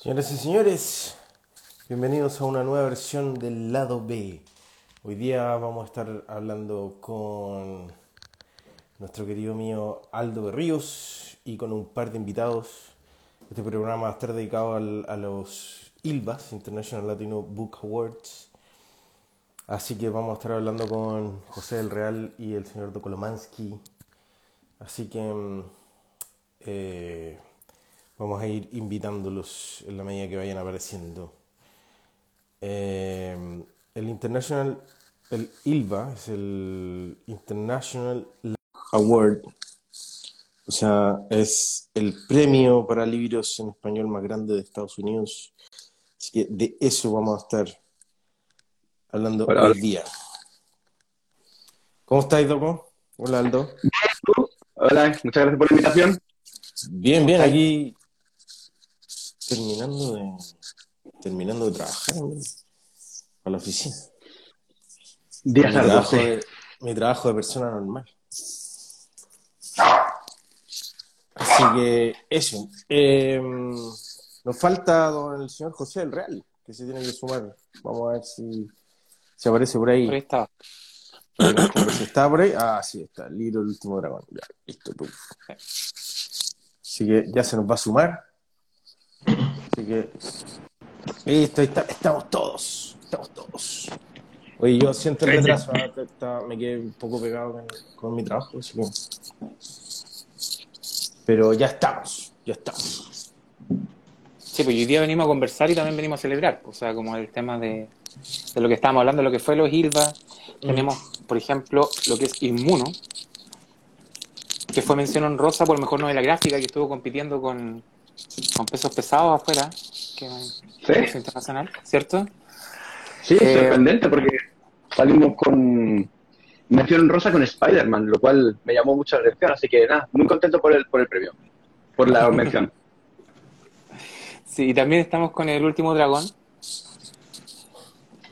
Señoras y señores, bienvenidos a una nueva versión del lado B. Hoy día vamos a estar hablando con nuestro querido mío Aldo Berríos y con un par de invitados. Este programa va a estar dedicado al- a los ILBAS, International Latino Book Awards. Así que vamos a estar hablando con José del Real y el señor Dokolomansky. Así que mm, eh, vamos a ir invitándolos en la medida que vayan apareciendo. Eh, el International, el ILBA es el International Award, o sea, es el premio para libros en español más grande de Estados Unidos. Así que de eso vamos a estar hablando Hola, hoy día. ¿Cómo estáis, Doco? Hola, Aldo. Hola, muchas gracias por la invitación. Bien, bien, aquí terminando de terminando de trabajar a la oficina. Días Mi trabajo de, mi trabajo de persona normal. Así que eso. Eh, nos falta don el señor José del Real, que se tiene que sumar. Vamos a ver si, si aparece por ahí. Por ahí está. Si está por ahí. Ah, sí, está. El libro del último dragón. Ya, listo. Así que ya se nos va a sumar. Que. Listo, está- estamos todos. Estamos todos. Oye, yo siento el retraso. Está- me quedé un poco pegado con, con mi trabajo. Así que... Pero ya estamos. Ya estamos. Sí, pues hoy día venimos a conversar y también venimos a celebrar. O sea, como el tema de, de lo que estábamos hablando, lo que fue los ILVA. Tenemos, por ejemplo, lo que es Inmuno, que fue mención honrosa por mejor novela gráfica, que estuvo compitiendo con, con pesos pesados afuera, que es Sí, internacional, ¿cierto? sí, Eh, sorprendente porque salimos con mención rosa con Spider-Man, lo cual me llamó mucho la atención, así que nada, muy contento por el, por el premio, por la mención. Sí, y también estamos con El Último Dragón,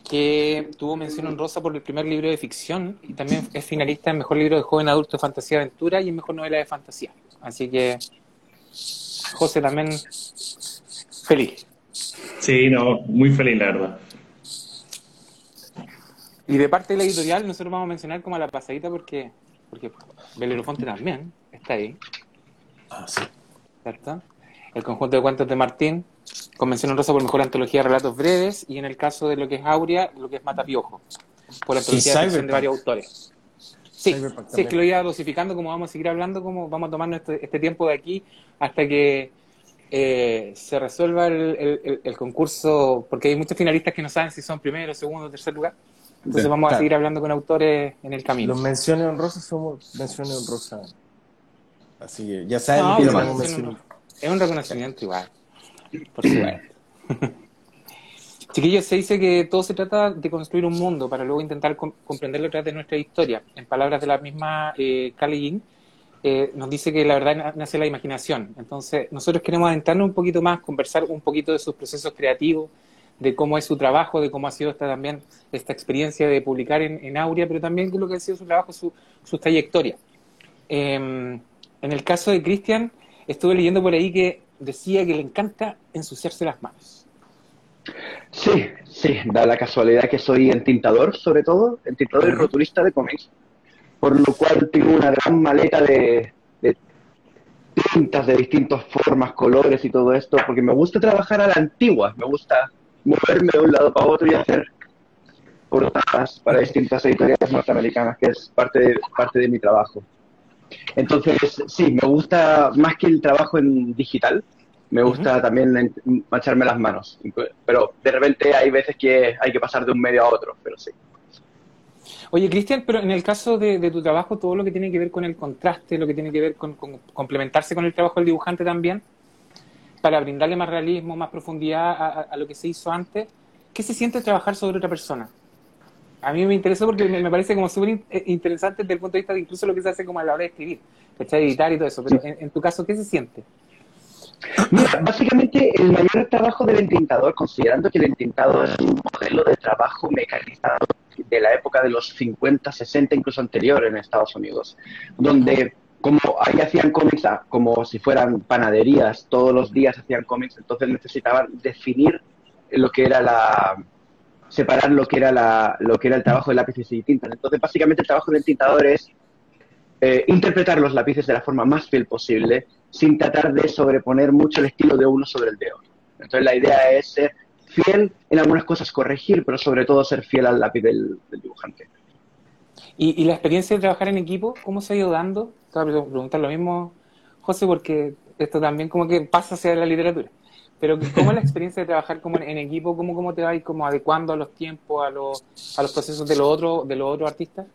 que tuvo mención honrosa por el primer libro de ficción y también es finalista en Mejor Libro de Joven Adulto de Fantasía Aventura y en Mejor Novela de Fantasía. Así que José también feliz. Sí, no, muy feliz, la verdad. Y de parte de la editorial nosotros vamos a mencionar como a la pasadita porque, porque Belerofonte también está ahí, Ah, sí. ¿cierto? El conjunto de cuentos de Martín, con mención honrosa por Mejor Antología de Relatos Breves y en el caso de lo que es Aurea, lo que es Matapiojo, por antología de de varios autores. Sí, Cyberpunk sí, es que lo iba dosificando como vamos a seguir hablando, como vamos a tomarnos este, este tiempo de aquí hasta que eh, se resuelva el, el- el- el concurso, porque hay muchos finalistas que no saben si son primero, segundo tercer lugar. Entonces Sí, vamos a seguir hablando con autores en el camino. Los menciones honrosas somos menciones honrosas. Así que ya saben No, que mención menciones. Es un reconocimiento igual, por supuesto. Chiquillos, se dice que todo se trata de construir un mundo para luego intentar com- comprenderlo a través de nuestra historia. En palabras de la misma eh, King, eh, nos dice que la verdad na- nace la imaginación. Entonces, nosotros queremos adentrarnos un poquito más, conversar un poquito de sus procesos creativos, de cómo es su trabajo, de cómo ha sido esta también esta experiencia de publicar en, en Aurea, pero también de lo que ha sido su trabajo, su, su trayectoria. Eh, en el caso de Cristian, estuve leyendo por ahí que decía que le encanta ensuciarse las manos. Sí, sí, da la casualidad que soy entintador, sobre todo, entintador y rotulista de cómics, por lo cual tengo una gran maleta de, de tintas de distintas formas, colores y todo esto, porque me gusta trabajar a la antigua, me gusta moverme de un lado para otro y hacer portadas para distintas editoriales norteamericanas, que es parte de, parte de mi trabajo. Entonces, sí, me gusta más que el trabajo en digital, me gusta también mancharme las manos, pero de repente hay veces que hay que pasar de un medio a otro, pero sí. Oye, Cristian, pero en el caso de, de tu trabajo, todo lo que tiene que ver con el contraste, lo que tiene que ver con, con complementarse con el trabajo del dibujante también, para brindarle más realismo, más profundidad a, a- a lo que se hizo antes, ¿qué se siente trabajar sobre otra persona? A mí me interesó porque me, me parece como súper eh, interesante desde el punto de vista de incluso lo que se hace como a la hora de escribir, ¿cachai? editar y todo eso, pero en, en tu caso, ¿qué se siente? Mira, básicamente el mayor trabajo del entintador, considerando que el entintado es un modelo de trabajo mecanizado de la época de los 50, 60, incluso anterior en Estados Unidos, donde como ahí hacían cómics ah, como si fueran panaderías, todos los días hacían cómics, entonces necesitaban definir lo que era la separar lo que era la, lo que era el trabajo de lápices y tintas. Entonces, básicamente el trabajo del tintador es eh, interpretar los lápices de la forma más fiel posible, sin tratar de sobreponer mucho el estilo de uno sobre el de otro. Entonces, la idea es ser fiel en algunas cosas, corregir, pero sobre todo ser fiel al lápiz del, dibujante. ¿Y, la experiencia de trabajar en equipo, cómo se ha ido dando? Te voy a preguntar lo mismo, José, porque esto también como que pasa hacia la literatura. Pero ¿cómo es la experiencia de trabajar como en, equipo? ¿Cómo, ¿Cómo te vas como adecuando a los tiempos, a los, a los procesos de los otros de los otros artistas?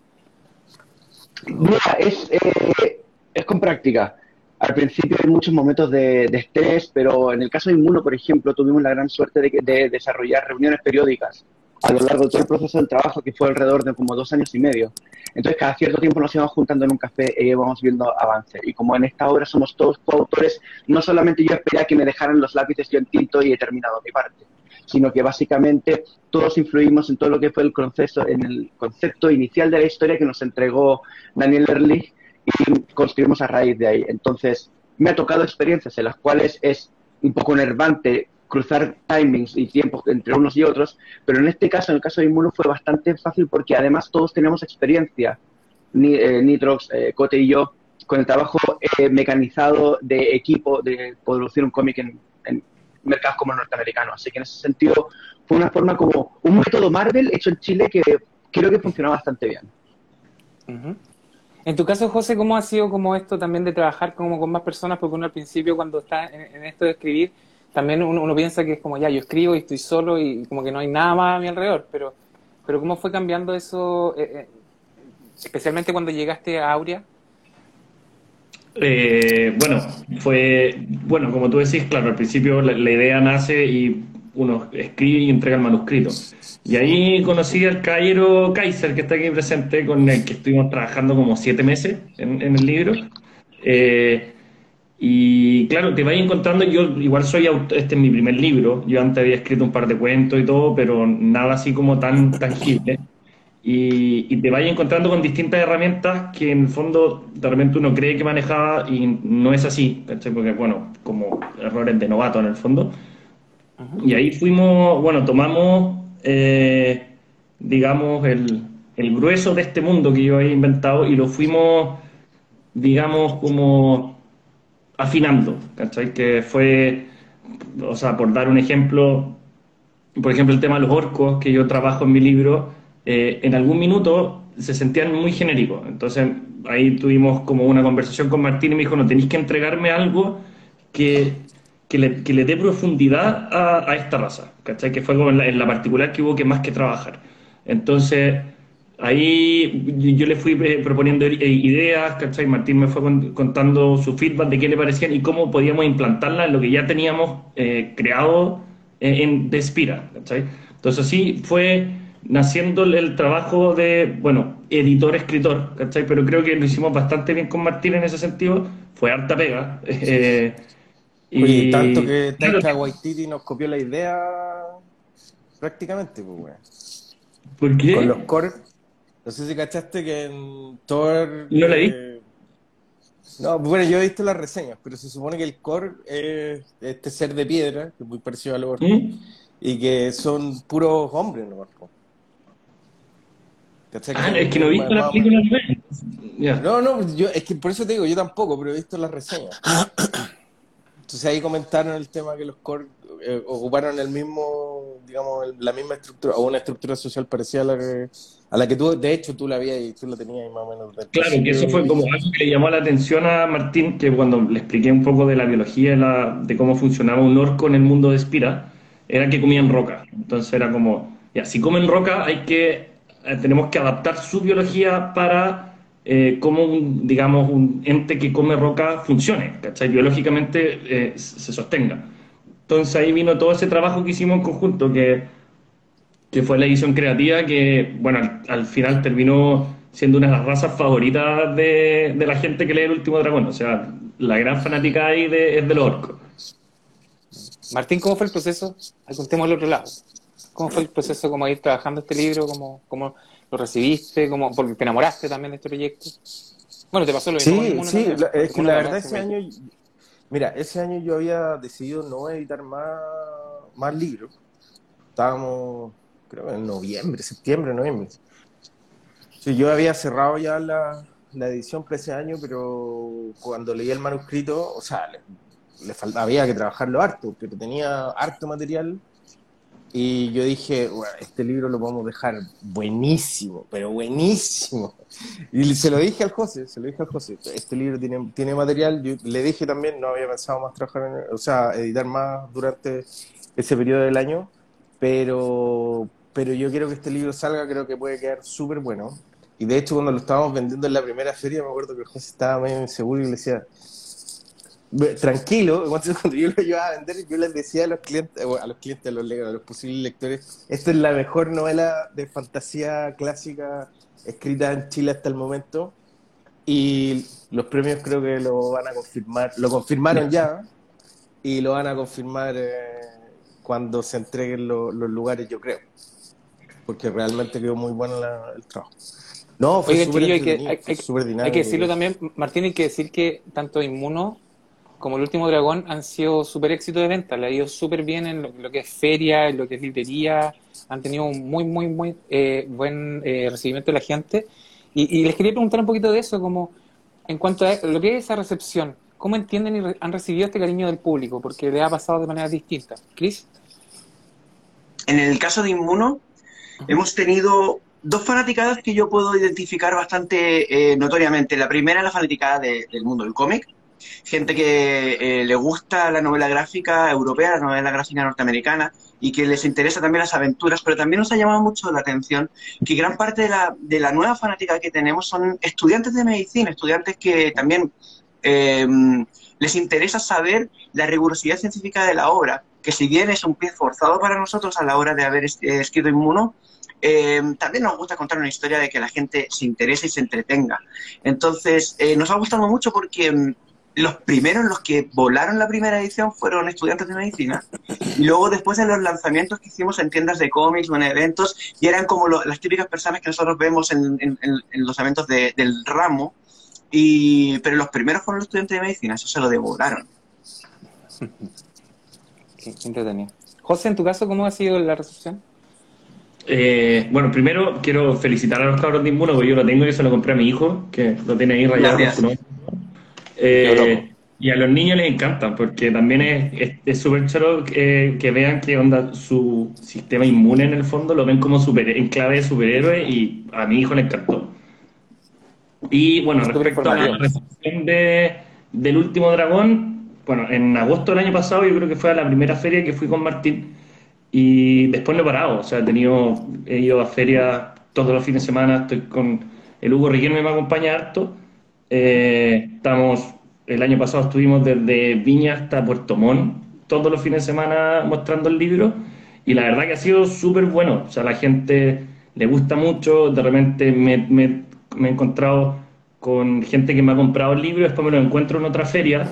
Mira, es, eh, es con práctica. Al principio hay muchos momentos de, estrés, pero en el caso de Inmuno, por ejemplo, tuvimos la gran suerte de, desarrollar reuniones periódicas a lo largo de todo el proceso del trabajo, que fue alrededor de como dos años y medio. Entonces, cada cierto tiempo nos íbamos juntando en un café y íbamos viendo avances. Y como en esta obra somos todos coautores, no solamente yo esperé a que me dejaran los lápices yo en tinto y he terminado mi parte, sino que básicamente todos influimos en todo lo que fue el proceso, en el concepto inicial de la historia que nos entregó Daniel Ehrlich y construimos a raíz de ahí. Entonces, me ha tocado experiencias en las cuales es un poco nervante cruzar timings y tiempos entre unos y otros, pero en este caso, en el caso de Inmuno, fue bastante fácil porque además todos tenemos experiencia, eh, Nitrox, eh, Cote y yo, con el trabajo eh, mecanizado de equipo de producir un cómic en, mercados como el norteamericano. Así que en ese sentido fue una forma como un método Marvel hecho en Chile que creo que funcionó bastante bien. En tu caso, José, ¿cómo ha sido como esto también de trabajar como con más personas? Porque uno al principio cuando está en, esto de escribir, también uno, piensa que es como ya, yo escribo y estoy solo y como que no hay nada más a mi alrededor, pero, pero ¿cómo fue cambiando eso, eh, eh, especialmente cuando llegaste a Aurea? Eh, bueno, fue, bueno, como tú decís, claro, al principio la idea nace y uno escribe y entrega el manuscrito. Y ahí conocí al caballero Kaiser, que está aquí presente, con el que estuvimos trabajando como siete meses en, el libro. Eh, y claro, te vas encontrando, yo igual soy autor, este es mi primer libro, yo antes había escrito un par de cuentos y todo, pero nada así como tan tangible. Y, te vas encontrando con distintas herramientas que en el fondo de repente uno cree que manejaba y no es así, porque bueno, como errores de novato en el fondo. Y ahí fuimos, bueno, tomamos, eh, digamos, el, el, grueso de este mundo que yo había inventado y lo fuimos, digamos, como afinando, ¿cachai? Que fue, o sea, por dar un ejemplo, por ejemplo, el tema de los orcos que yo trabajo en mi libro, eh, en algún minuto se sentían muy genéricos. Entonces ahí tuvimos como una conversación con Martín y me dijo, no, tenéis que entregarme algo que que le, que le dé profundidad a, esta raza, ¿cachai? Que fue como en la, particular que hubo que más que trabajar. Entonces, ahí yo le fui eh, proponiendo eh, ideas, ¿cachai? Martín me fue contando su feedback de qué le parecían y cómo podíamos implantarla en lo que ya teníamos eh, creado en Despira, ¿cachai? Entonces, así fue naciendo el trabajo de, bueno, editor-escritor, ¿cachai? Pero creo que lo hicimos bastante bien con Martín en ese sentido, fue harta pega. Y tanto que Taika Waititi nos copió la idea prácticamente, pues, ¿Por qué? Con los core. No sé si cachaste que en Thor. No la vi. no, bueno, yo he visto las reseñas, pero se supone que el core es este ser de piedra, que es muy parecido al orco, ¿Mm? y que son puros hombres, ¿no? Ah, es que no he visto la película. No, no, yo, es que por eso te digo, yo tampoco, pero he visto las reseñas. Entonces ahí comentaron el tema que los core eh, ocuparon el mismo, digamos, la misma estructura, o una estructura social parecida a la que, a la que tú, de hecho, tú la habías y tú la tenías más o menos. Claro, que eso fue como algo que le llamó la atención a Martín, que cuando le expliqué un poco de la biología, la, de cómo funcionaba un orco en el mundo de Espira, era que comían roca. Entonces era como, ya, si comen roca, hay que, eh, tenemos que adaptar su biología para eh, cómo, un, digamos, un ente que come roca funcione, ¿cachai? Biológicamente eh, se sostenga. Entonces ahí vino todo ese trabajo que hicimos en conjunto, que, que fue la edición creativa, que, bueno, al, final terminó siendo una de las razas favoritas de, de, la gente que lee El Último Dragón. O sea, la gran fanática ahí de, es del orco. Martín, ¿cómo fue el proceso? Contemos al otro lado. ¿Cómo fue el proceso como ir trabajando este libro? ¿Cómo, cómo lo recibiste? como porque te enamoraste también de este proyecto? Bueno, te pasó lo Sí, mismo. sí, la- es que la verdad ese año, mira, ese año yo había decidido no editar más, más libros. Estábamos, creo que en noviembre, septiembre, noviembre. Sí, yo había cerrado ya la, la edición para ese año, pero cuando leí el manuscrito, o sea, le, le faltaba, había que trabajarlo harto, pero tenía harto material. Y yo dije, "Bueno, este libro lo podemos dejar buenísimo, pero buenísimo. Y se lo dije al José, se lo dije al José, este libro tiene, tiene material, yo le dije también, no había pensado más trabajar, en, o sea, editar más durante ese periodo del año, pero, pero yo quiero que este libro salga, creo que puede quedar súper bueno. Y de hecho, cuando lo estábamos vendiendo en la primera feria, me acuerdo que José estaba medio inseguro y le decía, "Ve, tranquilo, cuando yo lo llevaba a vender, yo les decía a los clientes, a los clientes, a los, a los posibles lectores, esta es la mejor novela de fantasía clásica escrita en Chile hasta el momento. Y los premios creo que lo van a confirmar, lo confirmaron ya y lo van a confirmar eh, cuando se entreguen lo- los lugares, yo creo. Porque realmente quedó muy bueno la- el trabajo. No, fue súper chiquillo, hay dinámico. que decirlo también, Martín, hay que decir que tanto Inmuno como El Último Dragón han sido súper éxito de venta. Le ha ido súper bien en lo, lo que es feria, en lo que es librería. Han tenido un muy, muy, muy eh, buen eh, recibimiento de la gente. Y, y les quería preguntar un poquito de eso, como en cuanto a lo que es esa recepción. ¿Cómo entienden y re- han recibido este cariño del público? Porque le ha pasado de manera distinta. Chris, En el caso de Inmuno, hemos tenido dos fanaticadas que yo puedo identificar bastante eh, notoriamente. La primera es la fanaticada de- del mundo del cómic. Gente que eh, le gusta la novela gráfica europea, la novela gráfica norteamericana y que les interesa también las aventuras, pero también nos ha llamado mucho la atención que gran parte de la, de la nueva fanática que tenemos son estudiantes de medicina, estudiantes que también eh, les interesa saber la rigurosidad científica de la obra, que si bien es un pie forzado para nosotros a la hora de haber es- escrito Inmuno, eh, también nos gusta contar una historia de que la gente se interese y se entretenga. Entonces, eh, nos ha gustado mucho porque mm, los primeros, los que volaron la primera edición, fueron estudiantes de medicina. Y luego, después de los lanzamientos que hicimos en tiendas de cómics o en eventos, y eran como lo- las típicas personas que nosotros vemos en, en- en- en los eventos de- del ramo. Y, pero los primeros fueron los estudiantes de medicina, eso se lo devoraron. qué entretenido. José, en tu caso, ¿cómo ha sido la recepción? Eh, bueno, primero quiero felicitar a los cabros de Inmuno, porque yo lo tengo y se lo compré a mi hijo, que lo tiene ahí rayado con Gracias. su nombre. Eh, y a los niños les encantan, porque también es súper choro que, que vean que onda su sistema inmune en el fondo, lo ven como super, en clave de superhéroe y a mi hijo le encantó. Y bueno, respecto a la recepción de, del último dragón, bueno, en agosto del año pasado yo creo que fue a la primera feria que fui con Martín y después no he parado, o sea, he tenido, he ido a ferias todos los fines de semana, estoy con el Hugo Riquelme me acompaña harto. Eh, estamos, el año pasado estuvimos desde Viña hasta Puerto Montt, todos los fines de semana mostrando el libro, y la verdad que ha sido súper bueno, o sea, la gente le gusta mucho, de repente me, me- he encontrado con gente que me ha comprado el libro, después me lo encuentro en otra feria,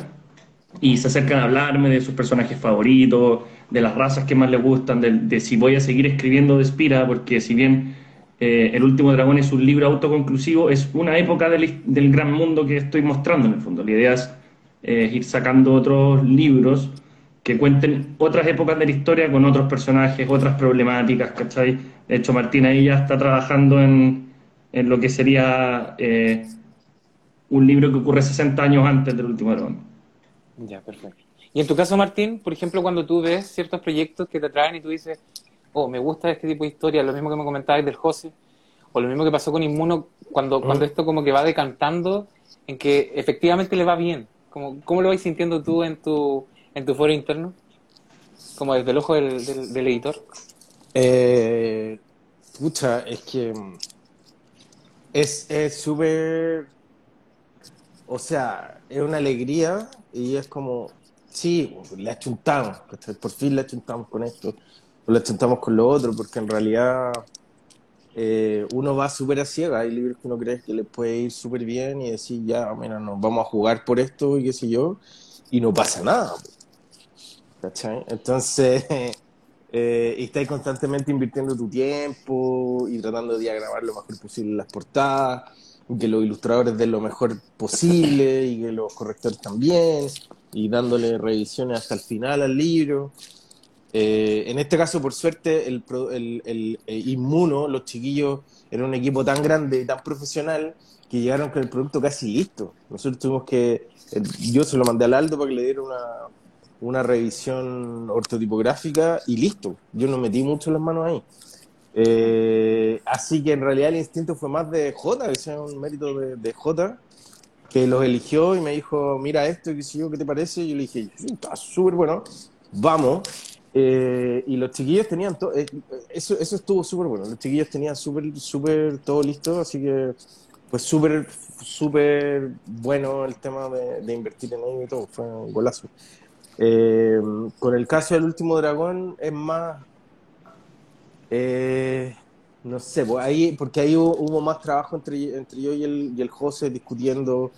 y se acercan a hablarme de sus personajes favoritos, de las razas que más les gustan, de, de si voy a seguir escribiendo de Spira, porque si bien eh, El último dragón es un libro autoconclusivo, es una época del, gran mundo que estoy mostrando en el fondo. La idea es eh, ir sacando otros libros que cuenten otras épocas de la historia con otros personajes, otras problemáticas, ¿cachai? De hecho, Martín ahí ya está trabajando en, en lo que sería eh, un libro que ocurre 60 años antes del último dragón. Ya, perfecto. Y en tu caso, Martín, por ejemplo, cuando tú ves ciertos proyectos que te atraen y tú dices, oh, me gusta este tipo de historia, lo mismo que me comentabas del José, o lo mismo que pasó con Inmuno, cuando, cuando esto como que va decantando en que efectivamente le va bien. Como, ¿Cómo lo vais sintiendo tú en tu, en tu foro interno? Como desde el ojo del, del, del editor. Eh, pucha, es que mm, es es súper, o sea, es una alegría y es como, sí, le achuntamos, ¿cachai? por fin le achuntamos con esto, o le achuntamos con lo otro, porque en realidad eh, uno va súper a ciega, hay libros que uno cree que le puede ir súper bien y decir, ya, mira, nos vamos a jugar por esto y qué sé yo, y no pasa nada. ¿Cachai? Entonces, eh, y estáis constantemente invirtiendo tu tiempo y tratando de diagramar lo mejor posible las portadas. que los ilustradores den lo mejor posible y que los correctores también, y dándole revisiones hasta el final al libro. Eh, en este caso, por suerte, el, el, el, eh, Inmuno, los chiquillos, era un equipo tan grande y tan profesional que llegaron con el producto casi listo. Nosotros tuvimos que, eh, yo se lo mandé al Aldo para que le diera una, una revisión ortotipográfica y listo. Yo no metí mucho las manos ahí. Eh, así que en realidad el instinto fue más de J, que sea un mérito de, de J, que los eligió y me dijo, mira esto, qué sé yo, ¿qué te parece? Y yo le dije, está súper bueno, vamos. Eh, y los chiquillos tenían todo, eh, eso, eso estuvo súper bueno, los chiquillos tenían súper, súper todo listo, así que pues súper, súper bueno el tema de, invertir en ello y todo, fue un golazo. Eh, con el caso del último dragón es más, eh, no sé, pues ahí, porque ahí hubo, hubo, más trabajo entre, entre yo y el, y el José discutiendo,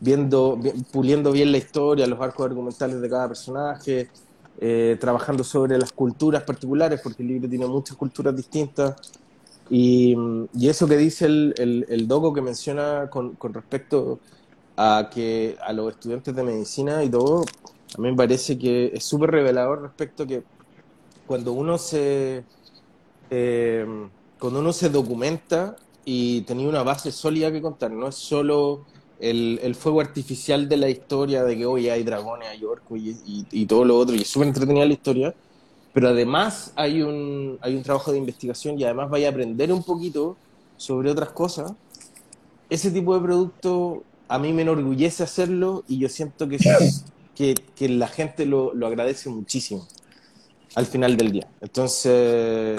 viendo, puliendo bien la historia, los arcos argumentales de cada personaje, eh, trabajando sobre las culturas particulares, porque el libro tiene muchas culturas distintas. Y, eso que dice el, el, doco que menciona con, con, respecto a que a los estudiantes de medicina y todo, a mí me parece que es súper revelador respecto a que cuando uno se eh, cuando uno se documenta y tenía una base sólida que contar, no es solo el, el, fuego artificial de la historia de que hoy hay dragones, hay orcos y, y, y, todo lo otro, y es súper entretenida la historia, pero además hay un, hay un trabajo de investigación y además vaya a aprender un poquito sobre otras cosas. Ese tipo de producto a mí me enorgullece hacerlo y yo siento que, que, que la gente lo, lo agradece muchísimo al final del día. Entonces,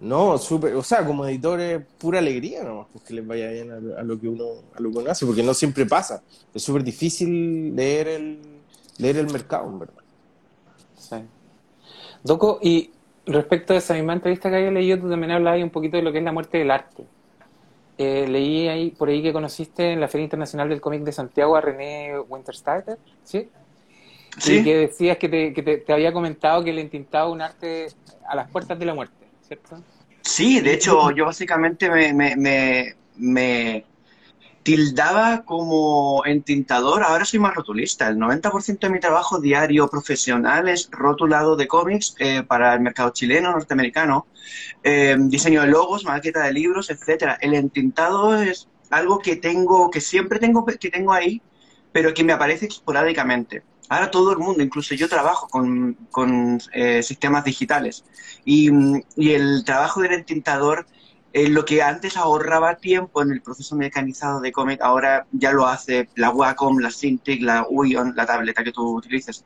no, súper, o sea, como editores, pura alegría nomás, pues que les vaya bien a, a, lo que uno, a lo que uno hace, porque no siempre pasa. Es súper difícil leer el, leer el mercado, en verdad. Sí. Doco, y respecto a esa misma entrevista que había leído, tú también hablabas un poquito de lo que es la muerte del arte. Eh, leí ahí por ahí que conociste en la Feria Internacional del Cómic de Santiago a René Wintersteiner, ¿sí? ¿Sí? Y que decías que, te, que te, te, había comentado que le entintaba un arte a las puertas de la muerte, Sí, de hecho, yo básicamente me, me, me, me tildaba como entintador, ahora soy más rotulista. El 90% de mi trabajo diario profesional es rotulado de cómics eh, para el mercado chileno, norteamericano, eh, diseño de logos, maqueta de libros, etcétera. El entintado es algo que tengo, que siempre tengo, que tengo ahí, pero que me aparece esporádicamente. Ahora todo el mundo, incluso yo trabajo con, con eh, sistemas digitales y, y, el trabajo del entintador, eh, lo que antes ahorraba tiempo en el proceso mecanizado de cómic, ahora ya lo hace la Wacom, la Cintiq, la Uion, la tableta que tú utilices.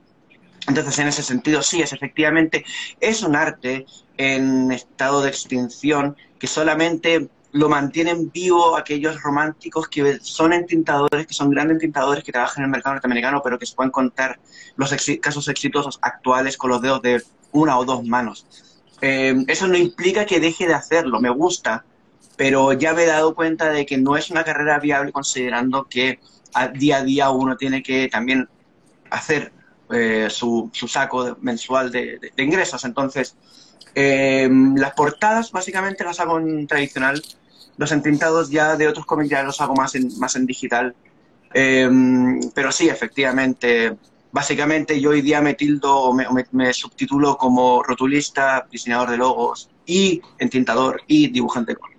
Entonces, en ese sentido, sí, es efectivamente, es un arte en estado de extinción que solamente lo mantienen vivo aquellos románticos que son entintadores, que son grandes entintadores que trabajan en el mercado norteamericano, pero que se pueden contar los ex casos exitosos actuales con los dedos de una o dos manos. Eh, eso no implica que deje de hacerlo, me gusta, pero ya me he dado cuenta de que no es una carrera viable considerando que día a día uno tiene que también hacer eh, su, su, saco mensual de ingresos. Entonces, eh, las portadas básicamente las hago en tradicional, los entintados ya de otros cómics ya los hago más en, más en digital. Eh, pero sí, efectivamente, básicamente yo hoy día me tildo o me, me, me, subtitulo como rotulista, diseñador de logos y entintador y dibujante cómic.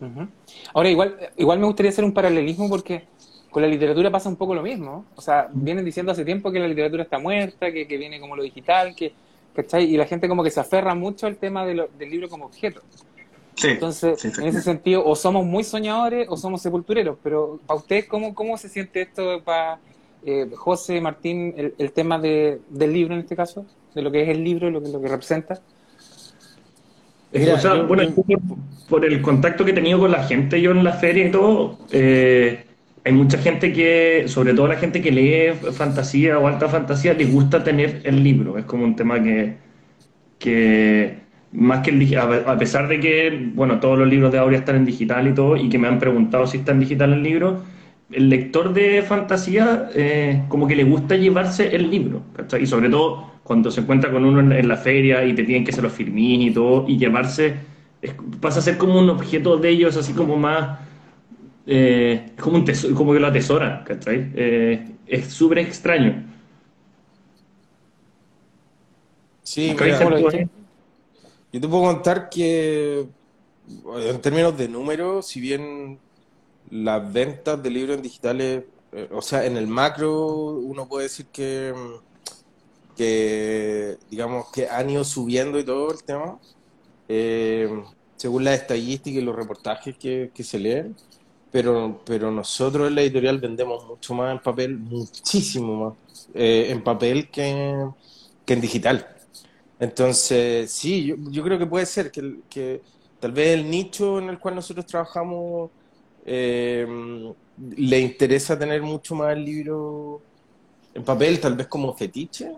Uh. Ahora, igual, igual me gustaría hacer un paralelismo porque con la literatura pasa un poco lo mismo. O sea, vienen diciendo hace tiempo que la literatura está muerta, que, que viene como lo digital, que, ¿cachai? Y la gente como que se aferra mucho al tema del libro como objeto. Sí, Entonces, sí, en ese sentido, o somos muy soñadores o somos sepultureros. Pero para ustedes, ¿cómo, cómo se siente esto para eh, José, Martín, el, el tema de, del libro en este caso? De lo que es el libro, lo que, lo que representa. Mira, o sea, yo, bueno, yo por, por, el contacto que he tenido con la gente, yo en la feria y todo, eh, hay mucha gente que, sobre todo la gente que lee fantasía o alta fantasía, les gusta tener el libro. Es como un tema que, que más que el, a pesar de que, bueno, todos los libros de Aurea están en digital y todo, y que me han preguntado si está en digital el libro, el lector de fantasía eh, como que le gusta llevarse el libro, ¿cachai? Y sobre todo cuando se encuentra con uno en, en, la feria y te tienen que se lo firmís y todo, y llevarse, es, pasa a ser como un objeto de ellos, así como más eh, como, un tesoro, como que lo atesora, ¿cachai? Eh, es súper extraño. Sí, mira, ¿tú- yo te puedo contar que en términos de números, si bien las ventas de libros en digitales, eh, o sea, en el macro uno puede decir que, mm, que digamos que han ido subiendo y todo el tema, eh, según las estadísticas y los reportajes que, se leen, pero, pero nosotros en la editorial vendemos mucho más en papel, muchísimo más eh, en papel que, que en digital. Entonces, sí, yo, creo que puede ser que, tal vez el nicho en el cual nosotros trabajamos eh, le interesa tener mucho más el libro en papel, tal vez como fetiche,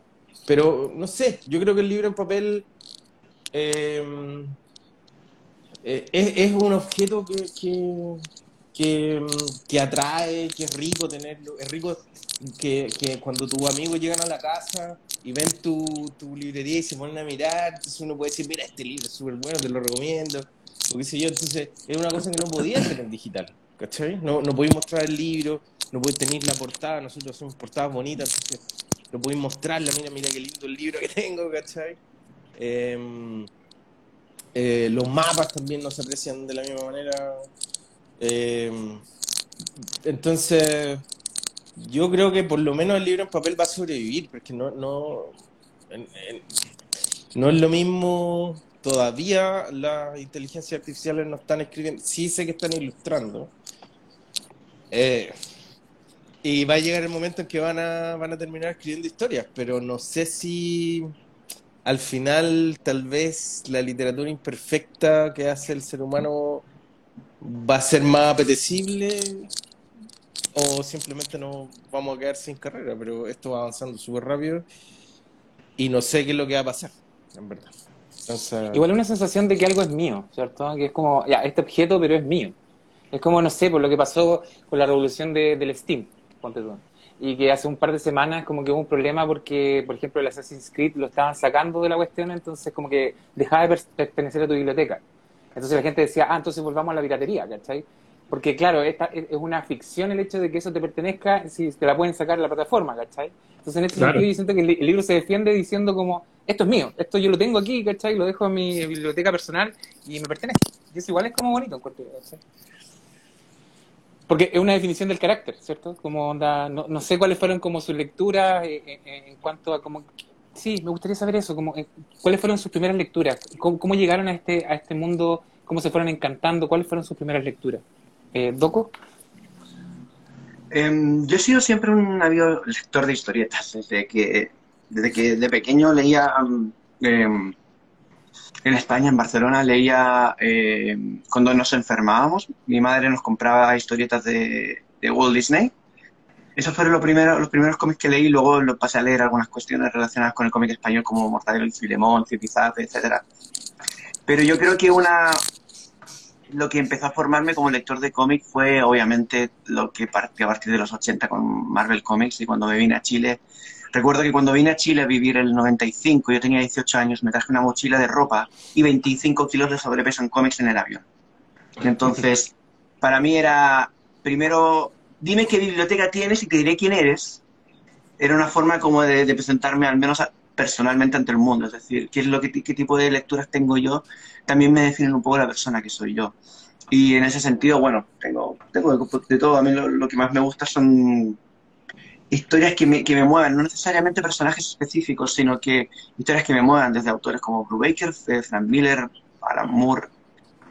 pero no sé, yo creo que el libro en papel eh, eh, es, un objeto que, que, mm, que atrae, que es rico tenerlo, es rico que, que cuando tus amigos llegan a la casa y ven tu, tu librería y se ponen a mirar, entonces uno puede decir, mira, este libro es súper bueno, te lo recomiendo, o qué sé yo, entonces es una cosa que no podía hacer en digital, ¿cachai? No, no podéis mostrar el libro, no podéis tener la portada, nosotros hacemos portadas bonitas, entonces no podéis mostrarla, mira, mira qué lindo el libro que tengo, ¿cachai? Em, eh, los mapas también no se aprecian de la misma manera. Em, entonces, yo creo que por lo menos el libro en papel va a sobrevivir, porque no, no, en- no es lo mismo. Todavía las inteligencias artificiales no están escribiendo, sí sé que están ilustrando. Eh, y va a llegar el momento en que van a, van a terminar escribiendo historias, pero no sé si al final tal vez la literatura imperfecta que hace el ser humano va a ser más apetecible o simplemente no vamos a quedar sin carrera, pero esto va avanzando súper rápido y no sé qué es lo que va a pasar, en verdad. Entonces, Igual una sensación de que algo es mío, ¿cierto? Que es como, ya, este objeto, pero es mío. Es como, no sé, por lo que pasó con la revolución de- del Steam, ponte tú. Y que hace un par de semanas como que hubo un problema porque, por ejemplo, el Assassin's Creed lo estaban sacando de la cuestión, entonces como que dejaba de per- pertenecer a tu biblioteca. Entonces la gente decía, ah, entonces volvamos a la piratería, ¿cachai? Porque claro, esta es una ficción el hecho de que eso te pertenezca si te la pueden sacar de la plataforma, ¿cachai? Entonces en este Claro. sentido yo siento que el, li- el libro se defiende diciendo como, esto es mío, esto yo lo tengo aquí, ¿cachai? Lo dejo en mi biblioteca personal y me pertenece. Y eso igual es como bonito, ¿cachai? Porque es una definición del carácter, ¿cierto? Como onda, no, no sé cuáles fueron como sus lecturas eh, eh, eh, en cuanto a como... Sí, me gustaría saber eso, como, eh, cuáles fueron sus primeras lecturas, cómo, llegaron a este, a este mundo, cómo se fueron encantando, cuáles fueron sus primeras lecturas. Eh, ¿Doco? Em, yo he sido siempre un ávido lector de historietas, desde que, desde que de pequeño leía em, en España, en Barcelona, leía em, cuando nos enfermábamos, mi madre nos compraba historietas de, de Walt Disney. Esos fueron los primeros, los primeros cómics que leí, luego lo pasé a leer algunas cuestiones relacionadas con el cómic español como Mortadelo y Filemón, Zipizape, etcétera. Pero yo creo que una, lo que empezó a formarme como lector de cómic fue obviamente lo que partió a partir de los 80 con Marvel Comics y cuando me vine a Chile. Recuerdo que cuando vine a Chile a vivir el 95, yo tenía 18 años, me traje una mochila de ropa y 25 kilos de sobrepeso en cómics en el avión. Entonces, para mí era, primero, dime qué biblioteca tienes y te diré quién eres. Era una forma como de, de presentarme al menos a- personalmente ante el mundo, es decir, qué es lo que qué tipo de lecturas tengo yo, también me definen un poco la persona que soy yo. Y en ese sentido, bueno, tengo, tengo de, de todo. A mí lo, lo que más me gusta son historias que me, que me muevan, no necesariamente personajes específicos, sino que historias que me muevan, desde autores como Brubaker, eh, Frank Miller, Alan Moore,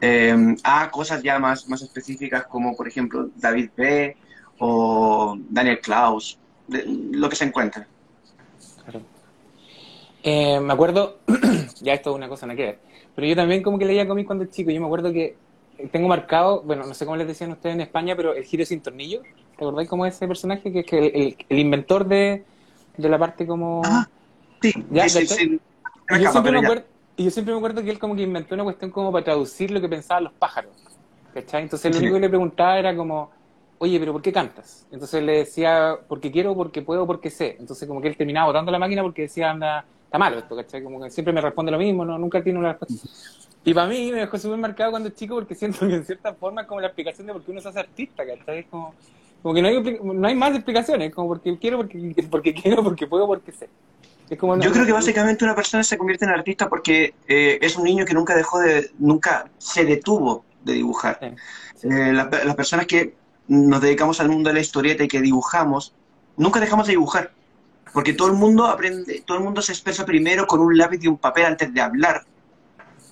eh, a cosas ya más, más específicas como, por ejemplo, David B. o Daniel Klaus, de- lo que se encuentre. Eh, me acuerdo, ya esto es una cosa, no que ver, pero yo también como que leía cómics cuando chico, yo me acuerdo que tengo marcado, bueno, no sé cómo les decían ustedes en España, pero el giro sin tornillo, ¿te acordáis cómo es ese personaje? Que es que el, el- el inventor de, de la parte como... Ah, Sí, Ya, sí, Y yo, acuerdo, y yo siempre me acuerdo que él como que inventó una cuestión como para traducir lo que pensaban los pájaros. ¿Cachai? Entonces lo único que le preguntaba era como, oye, pero ¿por qué cantas? Entonces le decía, porque quiero, porque puedo, porque sé. Entonces como que él terminaba botando la máquina porque decía, anda, está malo esto, ¿cachai? Como que siempre me responde lo mismo, no, nunca tiene una respuesta. Y para mí me dejó súper marcado cuando chico porque siento que en cierta forma es como la explicación de por qué uno se hace artista, ¿cachai? Es como, como que no hay, no hay más explicaciones, como porque quiero, porque, porque quiero, porque puedo, porque sé. Es como Yo creo que básicamente una persona se convierte en artista porque eh, es un niño que nunca dejó de, nunca se detuvo de dibujar. Eh, las personas que nos dedicamos al mundo de la historieta y que dibujamos, nunca dejamos de dibujar. Porque todo el mundo aprende, todo el mundo se expresa primero con un lápiz y un papel antes de hablar.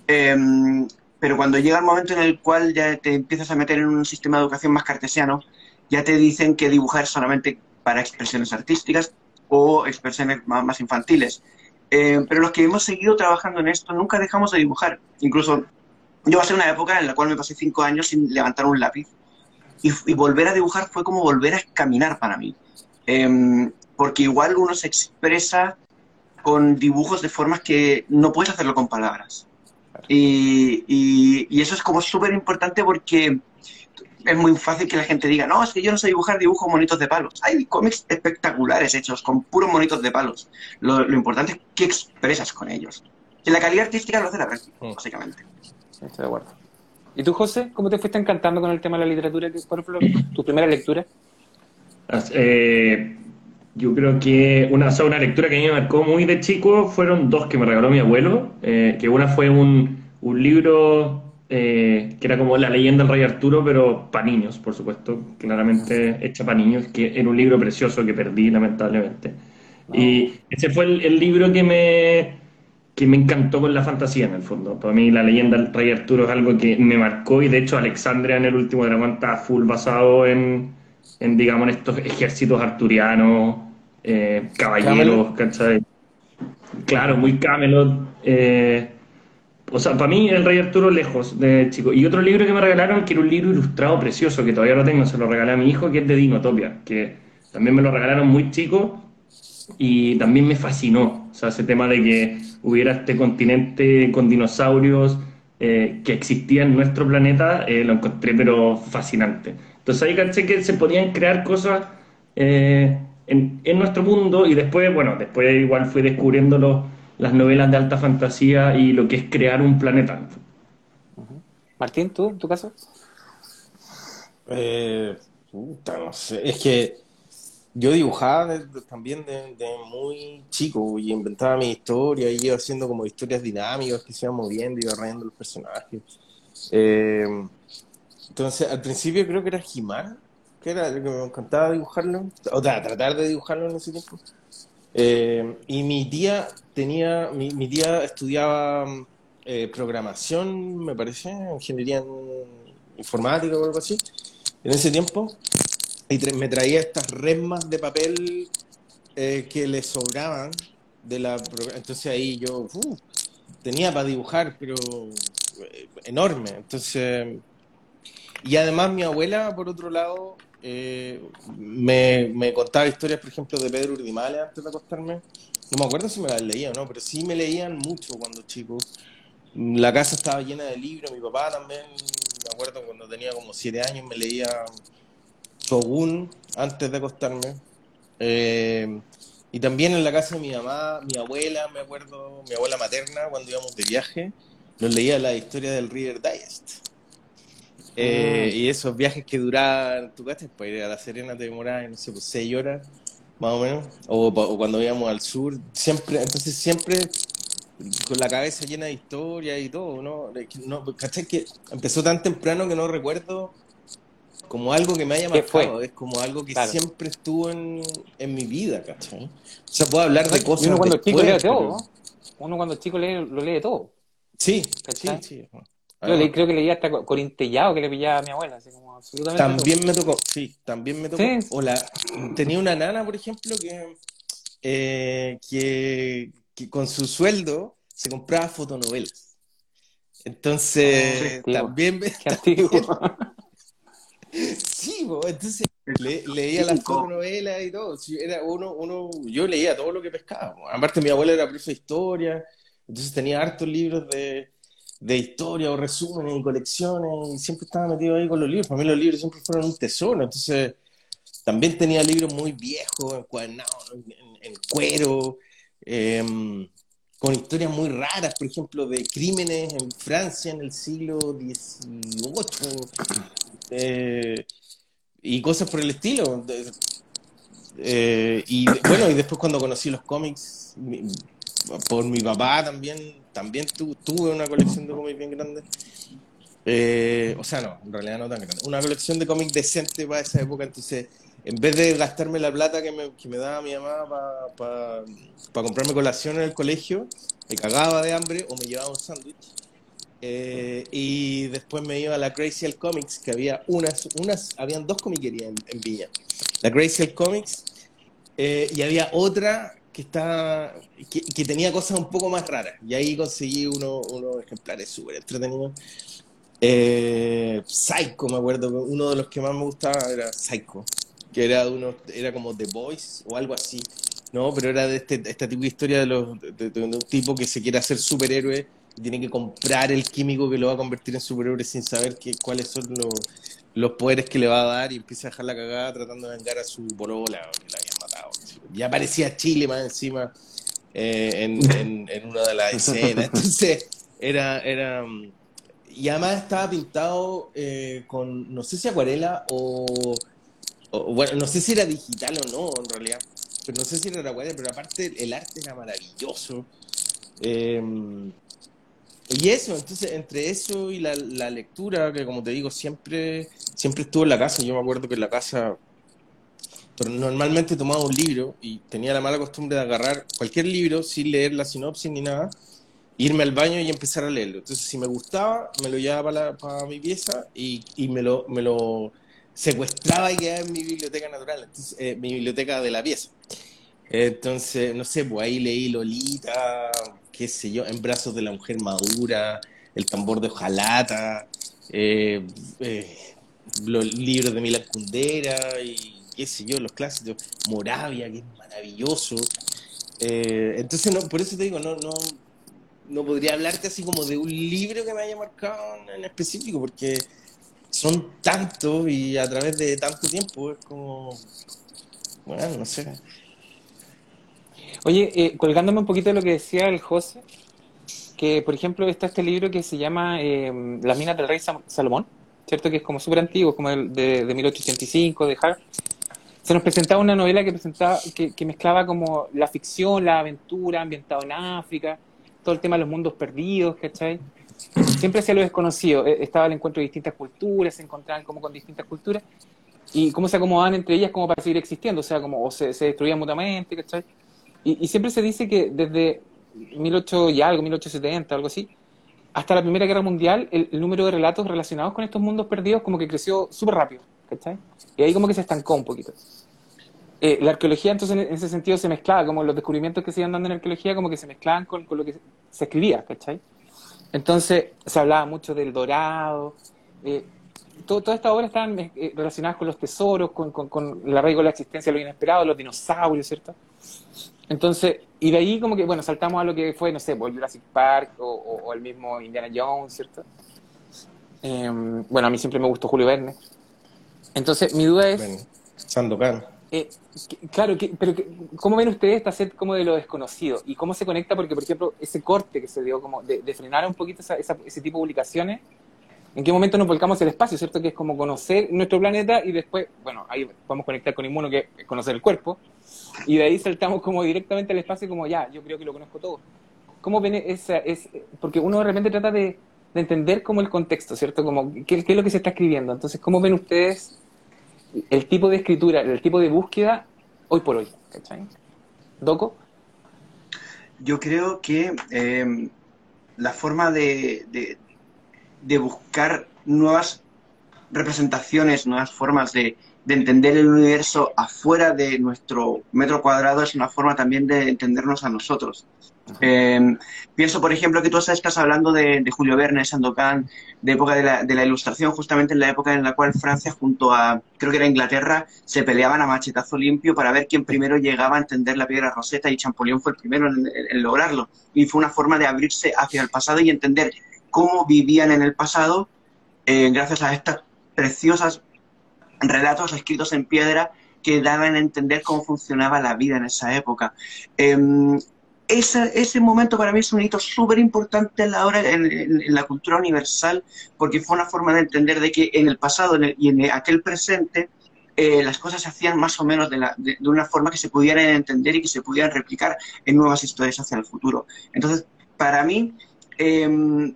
Em, pero cuando llega el momento en el cual ya te empiezas a meter en un sistema de educación más cartesiano, ya te dicen que dibujar solamente para expresiones artísticas o expresiones más, infantiles. Em, pero los que hemos seguido trabajando en esto nunca dejamos de dibujar. Incluso yo pasé una época en la cual me pasé cinco años sin levantar un lápiz y, volver a dibujar fue como volver a caminar para mí. Em, porque igual uno se expresa con dibujos de formas que no puedes hacerlo con palabras. Y, y, eso es como súper importante porque es muy fácil que la gente diga, no, es que yo no sé dibujar, dibujo monitos de palos. Hay cómics espectaculares hechos con puros monitos de palos. Lo, importante es qué expresas con ellos. Y la calidad artística lo hace la práctica, mm. básicamente. Estoy de acuerdo. ¿Y tú, José, cómo te fuiste encantando con el tema de la literatura? ¿Cuál fue tu primera lectura? Eh, yo creo que una, una lectura que a mí me marcó muy de chico fueron dos que me regaló mi abuelo, eh, que una fue un, un libro eh, que era como la leyenda del rey Arturo, pero para niños, por supuesto, claramente hecha para niños, que era un libro precioso que perdí lamentablemente. Y ese fue el, libro que me, que me encantó con la fantasía en el fondo. Para mí la leyenda del rey Arturo es algo que me marcó y de hecho Alexandria en el último dragón está full basado en en, digamos, en estos ejércitos arturianos, eh, caballeros, ¿cachai? Claro, muy Camelot. Eh, o sea, para mí el Rey Arturo lejos de chico. Y otro libro que me regalaron, que era un libro ilustrado precioso, que todavía no tengo, se lo regalé a mi hijo, que es de Dinotopia, que también me lo regalaron muy chico y también me fascinó. O sea, ese tema de que hubiera este continente con dinosaurios eh, que existía en nuestro planeta, lo encontré pero fascinante. Entonces ahí caché que se podían crear cosas eh, en, nuestro mundo y después, bueno, después igual fui descubriendo las novelas de alta fantasía y lo que es crear un planeta. Martín, ¿tú, en tu caso? Eh, no sé, es que yo dibujaba también de, muy chico y inventaba mi historia y iba haciendo como historias dinámicas que se iban moviendo, iba rayando los personajes. Eh, entonces, al principio creo que era Jimar, que era lo que me encantaba dibujarlo, o sea, tratar de dibujarlo en ese tiempo. Eh, y mi tía tenía, mi, mi tía estudiaba eh, programación, me parece, ingeniería informática o algo así, en ese tiempo, y me traía estas resmas de papel eh, que le sobraban de la entonces ahí yo uh, tenía para dibujar pero enorme entonces y además mi abuela, por otro lado, eh, me, contaba historias, por ejemplo, de Pedro Urdimale antes de acostarme. No me acuerdo si me las leía o no, pero sí me leían mucho cuando chico. La casa estaba llena de libros, mi papá también, me acuerdo cuando tenía como siete años, me leía Shogun antes de acostarme. Eh, y también en la casa de mi mamá, mi abuela, me acuerdo, mi abuela materna, cuando íbamos de viaje, nos leía la historia del River Digest. Eh, y esos viajes que duraban, tú gastas, pues ir a La Serena te demoraba, no sé, pues seis horas, más o menos, o, cuando íbamos al sur, siempre, entonces siempre con la cabeza llena de historia y todo, ¿no? no ¿Cachai? Que empezó tan temprano que no recuerdo como algo que me haya marcado, es como algo que siempre estuvo en, en, mi vida, ¿cachai? O sea, puedo hablar de cosas. Uno cuando chico lee todo, Uno cuando chico lee, lo lee todo. Sí, sí, sí. Yo creo que leía hasta Corintellado que le pillaba a mi abuela, así como absolutamente. También me tocó, sí, también me tocó. O la, tenía una nana, por ejemplo, que, eh, que, con su sueldo se compraba fotonovelas. Entonces, oh, también me. Qué sí, entonces leía las fotonovelas y todo. Era uno, uno, yo leía todo lo que pescaba. Aparte, mi abuela era profe de historia, entonces tenía hartos libros de de historia o resúmenes y colecciones y siempre estaba metido ahí con los libros. Para mí los libros siempre fueron un tesoro, entonces también tenía libros muy viejos, encuadernados, en, en cuero. Em, con historias muy raras, por ejemplo, de crímenes en Francia en el siglo XVIII eh, y cosas por el estilo. Eh, y bueno, y después cuando conocí los cómics, por mi papá también, también tuve una colección de cómics bien grande. Eh, o sea, no, en realidad no tan grande. Una colección de cómics decente para esa época, entonces en vez de gastarme la plata que me, que me daba mi mamá para comprarme colación en el colegio, me cagaba de hambre o me llevaba un sándwich. Eh, y después me iba a la Crazy Comics, que había unas, unas, habían dos comiquerías en, en Villa. La Crazy Comics eh, y había otra que estaba que, tenía cosas un poco más raras. Y ahí conseguí unos ejemplares súper entretenidos. Eh, Psycho, me acuerdo, uno de los que más me gustaba era Psycho que era uno, era como The Voice o algo así, ¿no? Pero era de este, esta tipo de historia de, los, un tipo que se quiere hacer superhéroe y tiene que comprar el químico que lo va a convertir en superhéroe sin saber qué cuáles son los, los poderes que le va a dar y empieza a dejar la cagada tratando de vengar a su polola que la habían matado. Ya aparecía Chile más encima eh, en, en, una de las escenas. Entonces, era, era. Y además estaba pintado eh, con, no sé si acuarela o bueno, no sé si era digital o no, en realidad. Pero no sé si era guay, pero aparte el arte era maravilloso. Em, y eso, entonces, entre eso y la, lectura, que como te digo, siempre, siempre estuvo en la casa. Yo me acuerdo que en la casa pero normalmente tomaba un libro y tenía la mala costumbre de agarrar cualquier libro sin leer la sinopsis ni nada, irme al baño y empezar a leerlo. Entonces, si me gustaba, me lo llevaba para, mi pieza y, y me, lo, me lo secuestraba y quedaba en mi biblioteca natural, eh, mi biblioteca de la pieza. Entonces, no sé, pues ahí leí Lolita, qué sé yo, En brazos de la mujer madura, El tambor de hojalata, eh, eh, los libros de Milan Kundera y qué sé yo, los clásicos, Moravia, que es maravilloso. entonces, no, por eso te digo, no, no, no podría hablarte así como de un libro que me haya marcado en específico, porque son tantos y a través de tanto tiempo es como, bueno, no sé. Oye, eh, colgándome un poquito de lo que decía el José, que por ejemplo está este libro que se llama eh, Las minas del rey Salomón, ¿cierto? Que es como súper antiguo, como de, de, 1885, de Hart. Se nos presentaba una novela que, presentaba, que, que mezclaba como la ficción, la aventura, ambientado en África, todo el tema de los mundos perdidos, ¿cachai? Siempre hacía lo desconocido. Eh, estaba el encuentro de distintas culturas, se encontraban como con distintas culturas y cómo se acomodaban entre ellas como para seguir existiendo, o sea, como o se, destruían mutuamente, ¿cachai? Y, siempre se dice que desde 18 y algo, 1870, algo así, hasta la Primera Guerra Mundial, el, número de relatos relacionados con estos mundos perdidos como que creció súper rápido, ¿cachai? Y ahí como que se estancó un poquito. Eh, la arqueología entonces en, ese sentido se mezclaba, como los descubrimientos que se iban dando en arqueología como que se mezclaban con, con lo que se escribía, ¿cachai? Entonces se hablaba mucho del dorado. Eh, todas estas obras estaban eh, relacionadas con los tesoros, con, con, arraigo de la existencia lo inesperado, los dinosaurios, ¿cierto? Entonces, y de ahí como que, bueno, saltamos a lo que fue, no sé, pues, Jurassic Park o, el mismo Indiana Jones, ¿cierto? Em, bueno, a mí siempre me gustó Julio Verne. Entonces, mi duda es... Sandokan. Eh, claro, pero ¿cómo ven ustedes esta set como de lo desconocido? ¿Y cómo se conecta? Porque, por ejemplo, ese corte que se dio como de, frenar un poquito ese tipo de publicaciones, ¿en qué momento nos volcamos al espacio, cierto? Que es como conocer nuestro planeta y después, bueno, ahí podemos conectar con Inmuno, que es conocer el cuerpo, y de ahí saltamos como directamente al espacio como ya, yo creo que lo conozco todo. ¿Cómo ven esa, es, porque uno de repente trata de, entender como el contexto, ¿cierto? Como qué, qué es lo que se está escribiendo. Entonces, ¿cómo ven ustedes el tipo de escritura, el tipo de búsqueda hoy por hoy. ¿Cachai? ¿Doco? Yo creo que eh, la forma de, de, buscar nuevas representaciones, nuevas formas de, de entender el universo afuera de nuestro metro cuadrado es una forma también de entendernos a nosotros. Em, pienso, por ejemplo, que tú estás hablando de, Julio Verne, Sandokan, de época de la, de la, Ilustración, justamente en la época en la cual Francia, junto a, creo que era Inglaterra, se peleaban a machetazo limpio para ver quién primero llegaba a entender la piedra roseta y Champollion fue el primero en, lograrlo. Y fue una forma de abrirse hacia el pasado y entender cómo vivían en el pasado eh, gracias a estas preciosas relatos escritos en piedra que daban a entender cómo funcionaba la vida en esa época. Em, ese momento para mí es un hito súper importante en la, la cultura universal, porque fue una forma de entender de que en el pasado y en aquel presente eh, las cosas se hacían más o menos de, una forma que se pudieran entender y que se pudieran replicar en nuevas historias hacia el futuro. Entonces, para mí, em,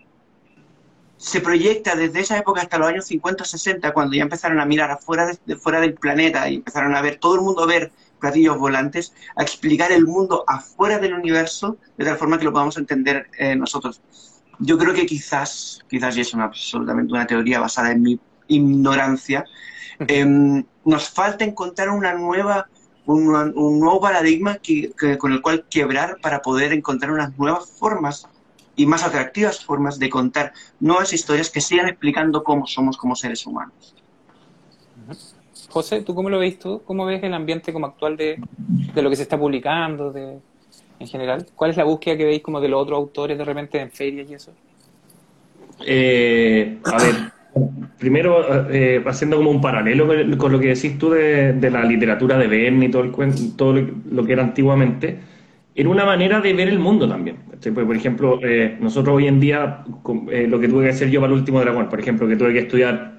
se proyecta desde esa época hasta los años 50, 60, cuando ya empezaron a mirar afuera de, fuera del planeta y empezaron a ver, todo el mundo a ver platillos volantes, a explicar el mundo afuera del universo de tal forma que lo podamos entender eh, nosotros. Yo creo que quizás, quizás y es absolutamente una teoría basada en mi ignorancia, em, nos falta encontrar una nueva, un, nuevo paradigma que, con el cual quebrar para poder encontrar unas nuevas formas y más atractivas formas de contar nuevas historias que sigan explicando cómo somos como seres humanos. José, ¿tú cómo lo ves tú? ¿Cómo ves el ambiente como actual de, de lo que se está publicando de, en general? ¿Cuál es la búsqueda que veis como de los otros autores de repente en ferias y eso? Eh, a ver, primero eh, haciendo como un paralelo con lo que decís tú de, de la literatura de Verne y todo, el, todo lo que era antiguamente, era una manera de ver el mundo también. por ejemplo, eh, nosotros hoy en día, lo que tuve que hacer yo para el último dragón, por ejemplo, que tuve que estudiar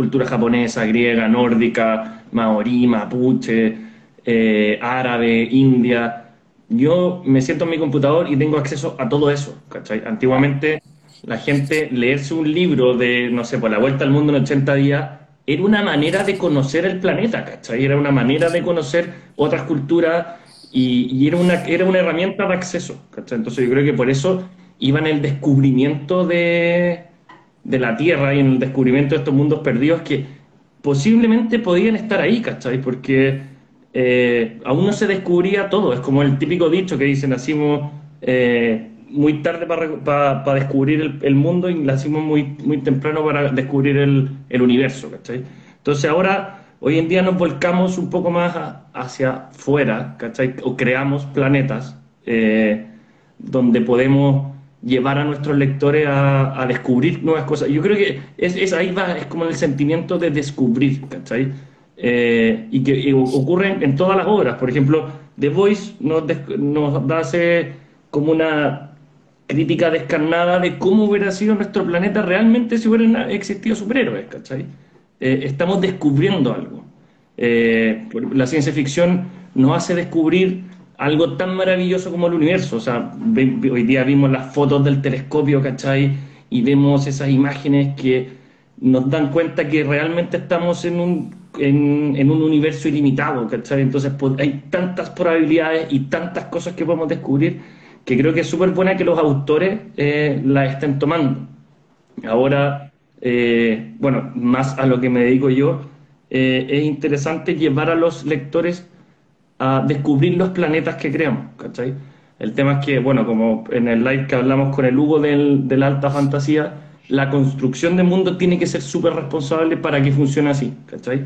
cultura japonesa, griega, nórdica, maorí, mapuche, eh, árabe, india. Yo me siento en mi computador y tengo acceso a todo eso. Antiguamente la gente leerse un libro de, no sé, por la vuelta al mundo en 80 días, era una manera de conocer el planeta, ¿cachai? Era una manera de conocer otras culturas y, era, una, era una herramienta de acceso, Entonces yo creo que por eso iba en el descubrimiento de, de la Tierra y en el descubrimiento de estos mundos perdidos que posiblemente podían estar ahí, ¿cachai? Porque eh, aún no se descubría todo. Es como el típico dicho que dicen, nacimos eh, muy tarde para descubrir el, mundo y nacimos muy, muy temprano para descubrir el, universo, ¿cachai? Entonces ahora, hoy en día nos volcamos un poco más hacia afuera, ¿cachai? O creamos planetas eh, donde podemos llevar a nuestros lectores a, descubrir nuevas cosas. Yo creo que es, ahí va, es como el sentimiento de descubrir, ¿cachai? Eh, y que ocurre en, todas las obras. Por ejemplo, The Voice nos, nos hace como una crítica descarnada de cómo hubiera sido nuestro planeta realmente si hubieran existido superhéroes, ¿cachai? Eh, estamos descubriendo algo. Eh, la ciencia ficción nos hace descubrir algo tan maravilloso como el universo. O sea, hoy día vimos las fotos del telescopio, ¿cachai? Y vemos esas imágenes que nos dan cuenta que realmente estamos en un, en, un universo ilimitado, ¿cachai? Entonces hay tantas probabilidades y tantas cosas que podemos descubrir que creo que es súper buena que los autores eh, las estén tomando. Ahora, eh, bueno, más a lo que me dedico yo, eh, es interesante llevar a los lectores a descubrir los planetas que creamos, ¿cachai? El tema es que, bueno, como en el live que hablamos con el Hugo del, de alta fantasía, la construcción de mundo tiene que ser súper responsable para que funcione así, ¿cachai?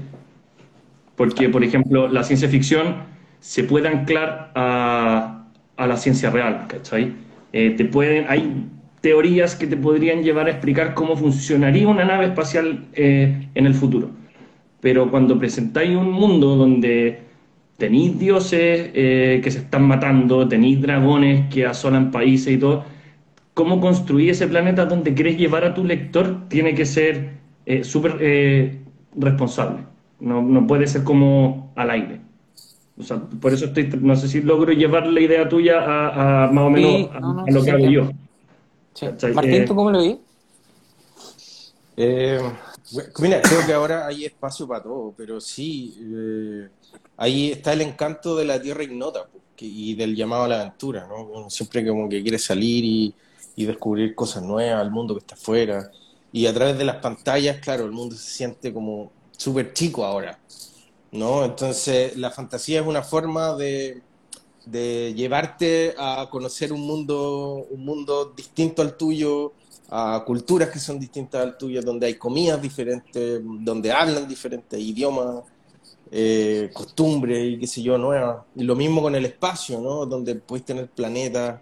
Porque, por ejemplo, la ciencia ficción se puede anclar a, a la ciencia real, ¿cachai? Eh, te pueden, hay teorías que te podrían llevar a explicar cómo funcionaría una nave espacial eh, en el futuro. Pero cuando presentáis un mundo donde tenéis dioses eh, que se están matando, tenéis dragones que asolan países y todo. ¿Cómo construir ese planeta donde quieres llevar a tu lector? Tiene que ser eh, súper eh, responsable. No, no, puede ser como al aire. O sea, por eso estoy, no sé si logro llevar la idea tuya a, más o menos a, lo que hago yo. Martín, ¿tú cómo lo ves? mira, creo que ahora hay espacio para todo, pero sí, ahí está el encanto de la tierra ignota y del llamado a la aventura, ¿no? siempre como que quiere salir y, descubrir cosas nuevas, el mundo que está afuera. Y a través de las pantallas, claro, el mundo se siente como súper chico ahora, ¿no? Entonces, la fantasía es una forma de, de llevarte a conocer un mundo, un mundo distinto al tuyo, a culturas que son distintas al tuyo, donde hay comidas diferentes, donde hablan diferentes idiomas, eh, costumbres y qué sé yo, nuevas. Y lo mismo con el espacio, ¿no? Donde podéis tener planetas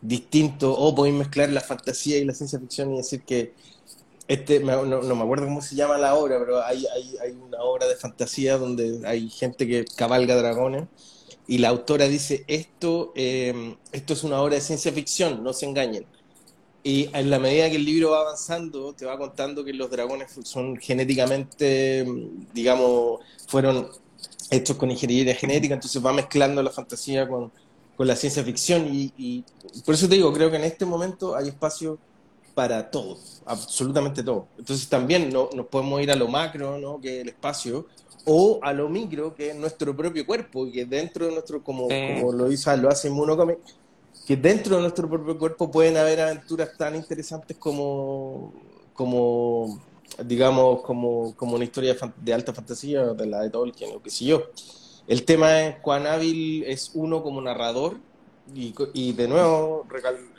distintos o podéis mezclar la fantasía y la ciencia ficción y decir que este, no, me acuerdo cómo se llama la obra, pero hay, hay, hay, una obra de fantasía donde hay gente que cabalga dragones y la autora dice, esto, eh, esto es una obra de ciencia ficción, no se engañen. Y en la medida que el libro va avanzando, te va contando que los dragones son genéticamente, digamos, fueron hechos con ingeniería genética, entonces va mezclando la fantasía con, con la ciencia ficción y, y, por eso te digo, creo que en este momento hay espacio para todo, absolutamente todo. Entonces también no, nos podemos ir a lo macro, ¿no? que es el espacio, o a lo micro, que es nuestro propio cuerpo, y que dentro de nuestro, como, como lo, hizo, lo hace Inmunocomic, que dentro de nuestro propio cuerpo pueden haber aventuras tan interesantes como, como digamos, como, como una historia de alta fantasía, de la de Tolkien o qué sé yo. El tema es cuán hábil es uno como narrador y, y de nuevo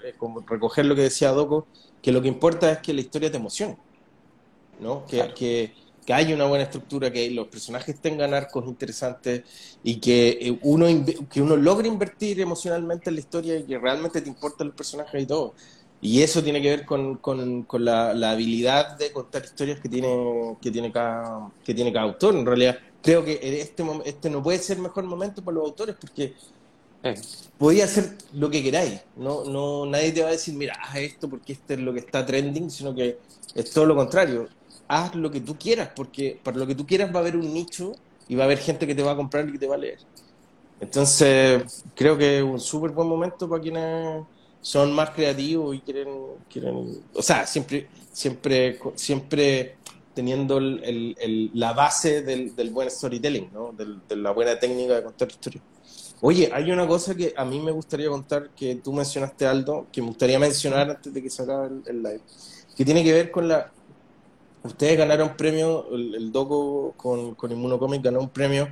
eh, como recoger lo que decía Doco, que lo que importa es que la historia te emocione, ¿no? Que, que, que haya una buena estructura, que los personajes tengan arcos interesantes y que eh, uno, que uno logre invertir emocionalmente en la historia y que realmente te importen los personajes y todo. Y eso tiene que ver con, con, con la, la, habilidad de contar historias que tiene, que, tiene cada, que tiene cada autor. En realidad, creo que este, este no puede ser el mejor momento para los autores porque eh. podía hacer lo que queráis. No, no, nadie te va a decir, mira, haz esto porque esto es lo que está trending, sino que es todo lo contrario. Haz lo que tú quieras, porque para lo que tú quieras va a haber un nicho y va a haber gente que te va a comprar y que te va a leer. Entonces, creo que es un súper buen momento para quienes son más creativos y quieren, quieren o sea, siempre, siempre, siempre teniendo el, el, la base del, del, buen storytelling, ¿no? de la buena técnica de contar historias. Oye, hay una cosa que a mí me gustaría contar, que tú mencionaste, Aldo, que me gustaría mencionar antes de que se acabe el, live, que tiene que ver con la... Ustedes ganaron premio, el, el Doco con, con Inmunocomic ganó un premio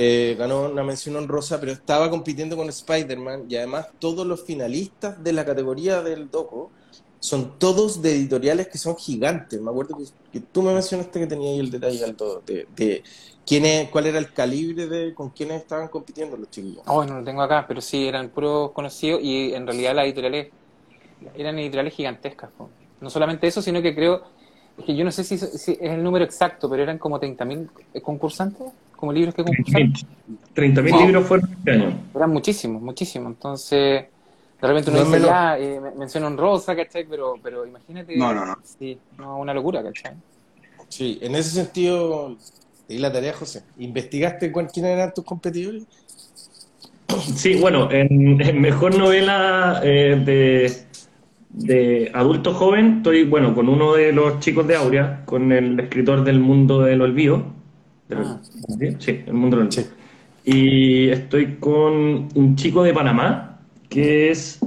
eh, ganó una mención honrosa, pero estaba compitiendo con Spider-Man y además todos los finalistas de la categoría del Doco son todos de editoriales que son gigantes. Me acuerdo que, tú me mencionaste que tenía ahí el detalle alto de, de quién es, cuál era el calibre de con quiénes estaban compitiendo los chiquillos. Oh, no lo tengo acá, pero sí, eran puros conocidos y en realidad las editoriales eran editoriales gigantescas. No solamente eso, sino que creo, que yo no sé si, si es el número exacto, pero eran como 30.000 concursantes como libros que concursaron. 30.000 libros fueron este año. Eran muchísimos, muchísimos. Entonces, de repente uno dice, ya, eh, menciono rosa, ¿cachai? Pero, pero imagínate. No, no, no. Sí, no, una locura, ¿cachai? Sí, en ese sentido, y la tarea, José. ¿Investigaste quiénes eran tus competidores? Sí, bueno, en, mejor novela eh, de, de adulto joven, estoy, bueno, con uno de los chicos de Aurea, con el escritor del mundo del olvido, Ah. Sí, el mundo del Y estoy con un chico de Panamá que es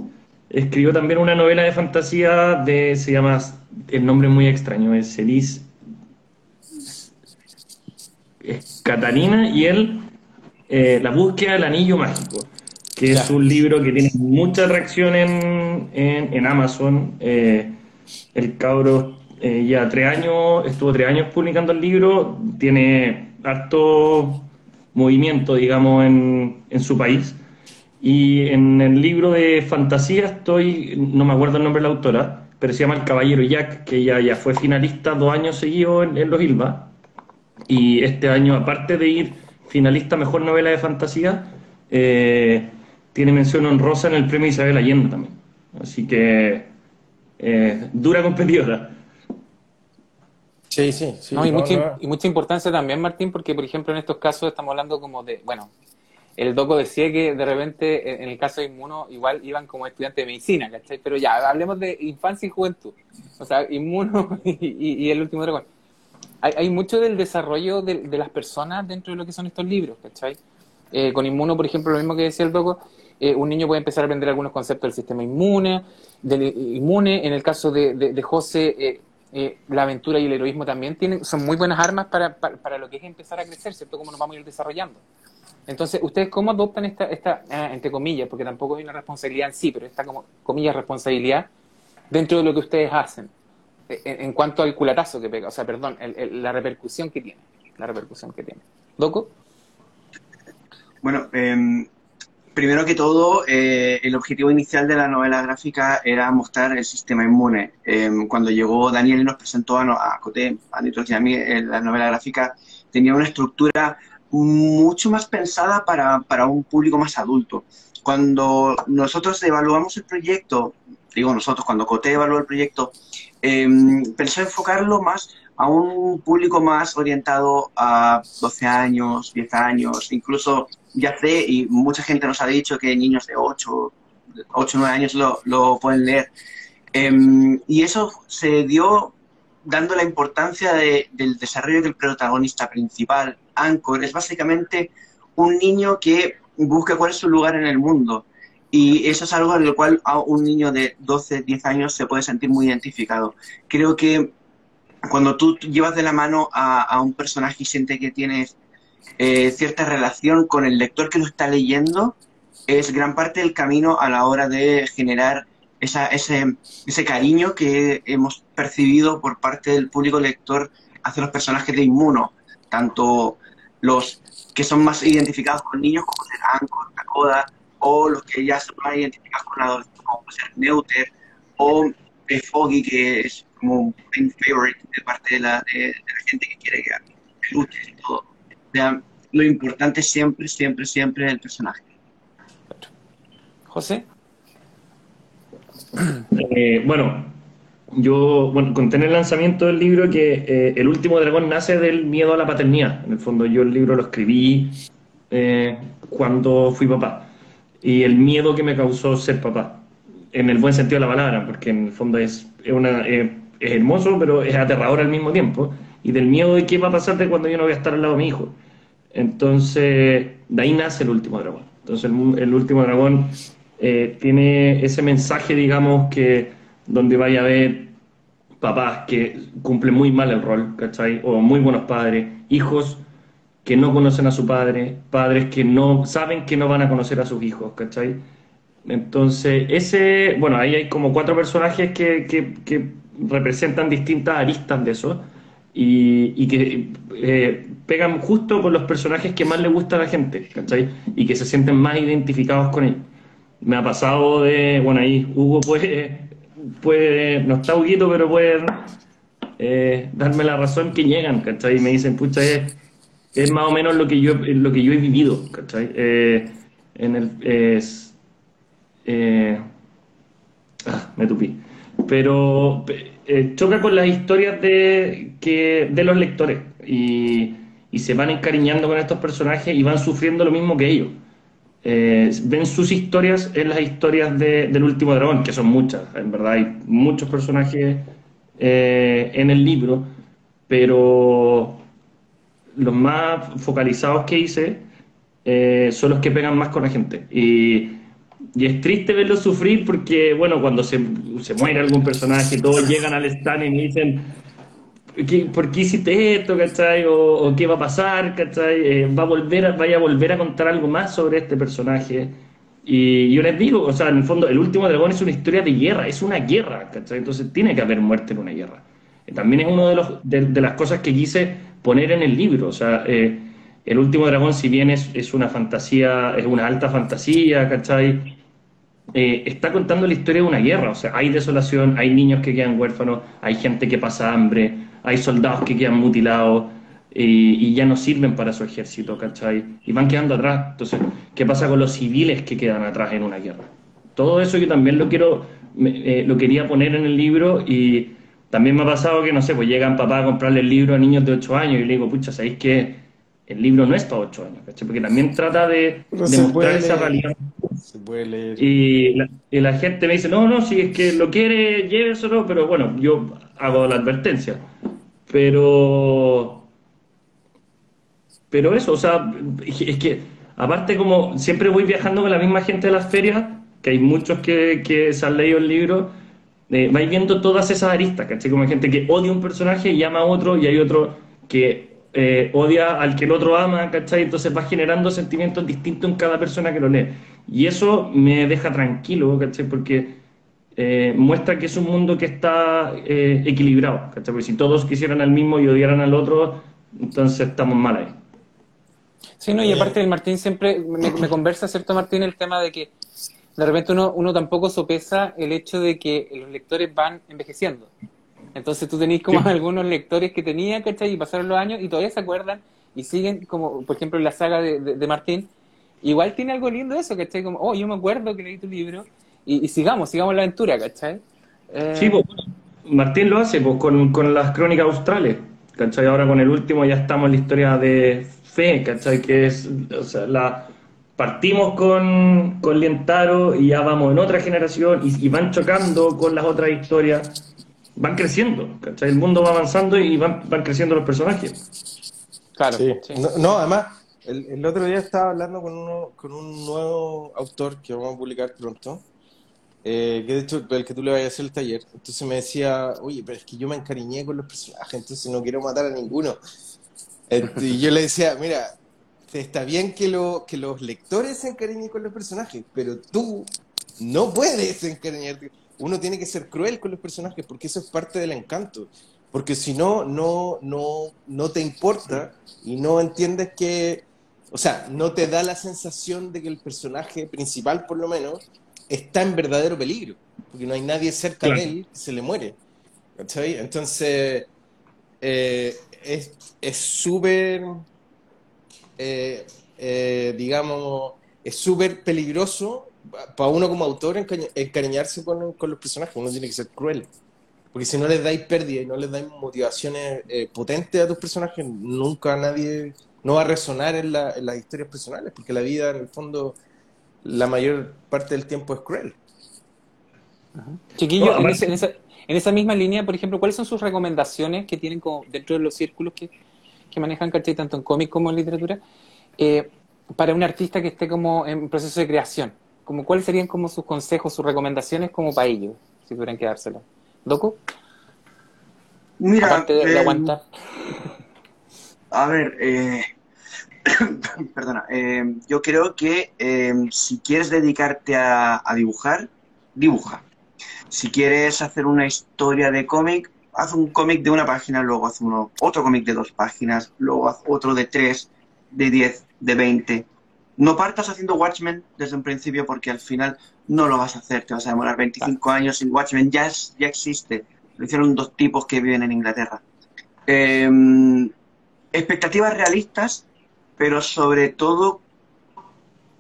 escribió también una novela de fantasía de se llama el nombre es muy extraño es Elis es Catarina y él eh, la búsqueda del anillo mágico que es un libro que tiene mucha reacción en, en, Amazon eh, el cabro eh, ya tres años estuvo tres años publicando el libro tiene harto movimiento, digamos, en, en su país. Y en el libro de fantasía estoy, no me acuerdo el nombre de la autora, pero se llama El Caballero Jack, que ya, ya fue finalista dos años seguidos en, los Ilva. Y este año, aparte de ir finalista Mejor Novela de Fantasía, eh, tiene mención honrosa en el premio Isabel Allende también. Así que eh, dura competidora. Sí, sí, sí. y, mucha, y, mucha, importancia también, Martín, porque, por ejemplo, en estos casos estamos hablando como de, bueno, el doco decía que de repente, en el caso de Inmuno, igual iban como estudiantes de medicina, ¿cachai? Pero ya, hablemos de infancia y juventud. O sea, Inmuno y, el último dragón. Hay, hay, mucho del desarrollo de, las personas dentro de lo que son estos libros, ¿cachai? Eh, con Inmuno, por ejemplo, lo mismo que decía el doco, eh, un niño puede empezar a aprender algunos conceptos del sistema inmune, del inmune. En el caso de, de José, eh, la aventura y el heroísmo también tienen, son muy buenas armas para, para, lo que es empezar a crecer, ¿cierto? Cómo nos vamos a ir desarrollando. Entonces, ¿ustedes cómo adoptan esta, esta ah, entre comillas, porque tampoco hay una responsabilidad en sí, pero esta como comillas responsabilidad dentro de lo que ustedes hacen? En, cuanto al culatazo que pega, o sea, perdón, la repercusión que tiene. La repercusión que tiene. Bueno, eh, Primero que todo, eh, el objetivo inicial de la novela gráfica era mostrar el sistema inmune. Em, cuando llegó Daniel y nos presentó a, a Coté, a Nitrogen, a mí, eh, la novela gráfica tenía una estructura mucho más pensada para, para un público más adulto. Cuando nosotros evaluamos el proyecto, digo nosotros, cuando Cote evaluó el proyecto, eh, pensó enfocarlo más a un público más orientado a 12 años, 10 años, incluso ya sé, y mucha gente nos ha dicho que niños de 8, 8 9 años lo, lo pueden leer. Em, y eso se dio dando la importancia de, del desarrollo del protagonista principal, Anchor. Es básicamente un niño que busca cuál es su lugar en el mundo. Y eso es algo en lo cual a un niño de 12, 10 años se puede sentir muy identificado. Creo que cuando tú llevas de la mano a, un personaje y sientes que tienes eh, cierta relación con el lector que lo está leyendo, es gran parte del camino a la hora de generar esa, ese, ese cariño que hemos percibido por parte del público lector hacia los personajes de Inmuno, tanto los que son más identificados con niños como serán con Takoda, o los que ya son más identificados con adolescentes como ser Neuter, o Foggy, que es como un favorite de parte de la, de, de la gente que quiere que luche y todo. O sea, lo importante siempre, siempre, siempre es el personaje. José. Eh, bueno, yo bueno, conté en el lanzamiento del libro que eh, El último dragón nace del miedo a la paternidad. En el fondo, yo el libro lo escribí eh, cuando fui papá. Y el miedo que me causó ser papá. En el buen sentido de la palabra, porque en el fondo es, es una, es hermoso, pero es aterrador al mismo tiempo. Y del miedo de qué va a pasar de cuando yo no voy a estar al lado de mi hijo. Entonces, de ahí nace el último dragón. Entonces, el, el último dragón eh, tiene ese mensaje, digamos, que donde vaya a haber papás que cumplen muy mal el rol, ¿cachai? O muy buenos padres, hijos que no conocen a su padre, padres que no saben que no van a conocer a sus hijos, ¿cachai? Entonces, ese, bueno, ahí hay como cuatro personajes que, representan distintas aristas de eso y, y que eh, pegan justo con los personajes que más le gusta a la gente, ¿cachai? Y que se sienten más identificados con ellos. Me ha pasado de, bueno, ahí Hugo puede, puede no está Huguito, pero puede eh, darme la razón que llegan, ¿cachai? Y me dicen, pucha, es, es más o menos lo que yo, lo que yo he vivido, ¿cachai? Eh, en el, es, ah, me tupí. Pero eh, choca con las historias de, que, de los lectores y, se van encariñando con estos personajes y van sufriendo lo mismo que ellos. Eh, ven sus historias en las historias de, del último dragón, que son muchas, en verdad hay muchos personajes eh, en el libro, pero los más focalizados que hice son los que pegan más con la gente. Y, y es triste verlos sufrir porque, bueno, cuando se, se muere algún personaje, todos llegan al stand y me dicen, ¿qué, ¿por qué hiciste esto, cachai? O, o qué va a pasar, cachai? Eh, ¿Va a volver a, ¿Vaya a volver a contar algo más sobre este personaje? Y yo les digo, o sea, en el fondo, el último dragón es una historia de guerra, es una guerra, ¿cachai? Entonces tiene que haber muerte en una guerra. También es una de, los, de, de, las cosas que quise poner en el libro, o sea, eh, el último dragón, si bien es, es, una fantasía, es una alta fantasía, ¿cachai? Eh, está contando la historia de una guerra, o sea, hay desolación, hay niños que quedan huérfanos, hay gente que pasa hambre, hay soldados que quedan mutilados eh, y ya no sirven para su ejército, ¿cachai? Y van quedando atrás. Entonces, ¿qué pasa con los civiles que quedan atrás en una guerra? Todo eso yo también lo quiero, eh, lo quería poner en el libro y también me ha pasado que, no sé, pues llegan papá a comprarle el libro a niños de 8 años y le digo, pucha, ¿sabéis que el libro no es para 8 años? ¿cachai? Porque también trata de, No de mostrar esa realidad. Se puede leer. Y la, y la gente me dice, no, no, si es que lo quiere, lléveselo, pero bueno, yo hago la advertencia. Pero, pero eso, o sea, es que aparte como siempre voy viajando con la misma gente de las ferias, que hay muchos que, que se han leído el libro, eh, vais viendo todas esas aristas, ¿cachai? Como hay gente que odia un personaje y ama a otro, y hay otro que eh, odia al que el otro ama, ¿cachai? Entonces va generando sentimientos distintos en cada persona que lo lee. Y eso me deja tranquilo, ¿cachai? Porque eh, muestra que es un mundo que está eh, equilibrado, ¿cachai? Porque si todos quisieran al mismo y odiaran al otro, entonces estamos mal ahí. Sí, no, y aparte el Martín siempre me, me, conversa, ¿cierto, Martín? El tema de que de repente uno, uno tampoco sopesa el hecho de que los lectores van envejeciendo. Entonces tú tenés como sí. algunos lectores que tenían, ¿cachai? Y pasaron los años y todavía se acuerdan y siguen, como por ejemplo en la saga de, de, Martín, igual tiene algo lindo eso, ¿cachai? Como, oh, yo me acuerdo que leí tu libro y, sigamos, sigamos la aventura, ¿cachai? Eh, sí, pues, Martín lo hace pues, con, con las crónicas australes, ¿cachai? Ahora con el último ya estamos en la historia de Fe, ¿cachai? Que es, o sea, la partimos con, con Lientaro y ya vamos en otra generación y, van chocando con las otras historias, van creciendo, ¿cachai? El mundo va avanzando y van, van creciendo los personajes. Claro. Sí. No, además, el, otro día estaba hablando con, uno, con un nuevo autor que vamos a publicar pronto, eh, que de hecho el que tú le vayas a hacer el taller. Entonces me decía, oye, pero es que yo me encariñé con los personajes, entonces no quiero matar a ninguno. Y yo le decía, mira, está bien que, lo, que los lectores se encariñen con los personajes, pero tú no puedes encariñarte. Uno tiene que ser cruel con los personajes porque eso es parte del encanto. Porque si no, no, no, no te importa y no entiendes que, o sea, no te da la sensación de que el personaje principal, por lo menos, está en verdadero peligro. Porque no hay nadie cerca de él que se le muere. Entonces, eh, es súper eh, eh, digamos, es súper peligroso para uno como autor encariñarse con, con, los personajes. Uno tiene que ser cruel. Porque si no les dais pérdida y no les dais motivaciones potentes a tus personajes, nunca nadie no va a resonar en, las historias personales, porque la vida, en el fondo, la mayor parte del tiempo es cruel. Chiquillo, en, esa, en, esa, misma línea, por ejemplo, ¿cuáles son sus recomendaciones que tienen como dentro de los círculos que, que manejan, ¿cachai? Tanto en cómic como en literatura, eh, para un artista que esté como en proceso de creación. Como, ¿Cuáles serían como sus consejos, sus recomendaciones como para ellos, si tuvieran que dárselo? ¿Doco? Mira, Aparte de, eh, aguantar. A ver, eh, perdona, yo creo que si quieres dedicarte a, a dibujar, dibuja. Si quieres hacer una historia de cómic, haz un cómic de una página, luego haz uno, otro cómic de dos páginas, luego haz otro de tres, de diez, de veinte. No partas haciendo Watchmen desde un principio porque al final no lo vas a hacer, te vas a demorar 25 años y Watchmen ya, ya existe. Lo hicieron dos tipos que viven en Inglaterra. Em, expectativas realistas, pero sobre todo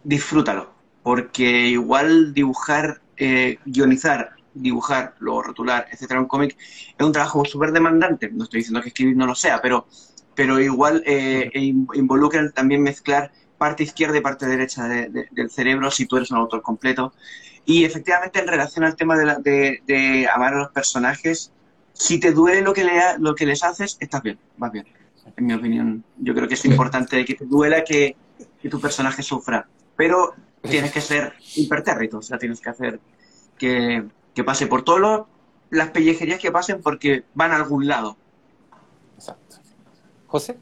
disfrútalo, porque igual dibujar, eh, guionizar dibujar, luego rotular, etcétera, un cómic, es un trabajo súper demandante. No estoy diciendo que escribir no lo sea, pero, pero igual eh, e involucran también mezclar parte izquierda y parte derecha del cerebro si tú eres un autor completo. Y efectivamente, en relación al tema de, de, amar a los personajes, si te duele lo que, le, lo que les haces, estás bien, vas bien. En mi opinión, yo creo que es importante que te duela que, que tu personaje sufra. Pero tienes que ser impertérrito, o sea, tienes que hacer que, que pase por todas las pellejerías que pasen porque van a algún lado. Exacto. José.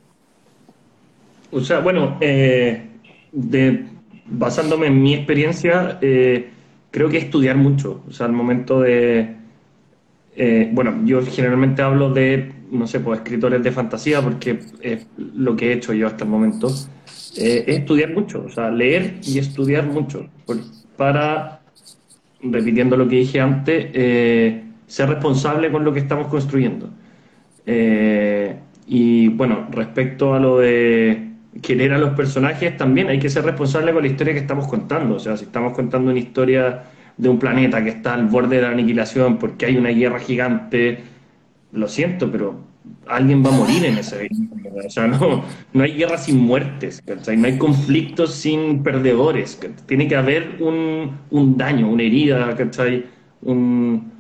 O sea, bueno, eh, de, basándome en mi experiencia, eh, creo que estudiar mucho. O sea, al momento de. Eh, bueno, yo generalmente hablo de, no sé, pues escritores de fantasía, porque es lo que he hecho yo hasta el momento. es estudiar mucho, o sea, leer y estudiar mucho. para repitiendo lo que dije antes, eh, ser responsable con lo que estamos construyendo. Eh, y bueno, respecto a lo de querer a los personajes, también hay que ser responsable con la historia que estamos contando. O sea, si estamos contando una historia de un planeta que está al borde de la aniquilación porque hay una guerra gigante, lo siento, pero alguien va a morir en ese O sea, no, no hay guerra sin muertes, no hay conflictos sin perdedores. Tiene que haber un, un daño, una herida, ¿cachai? Un,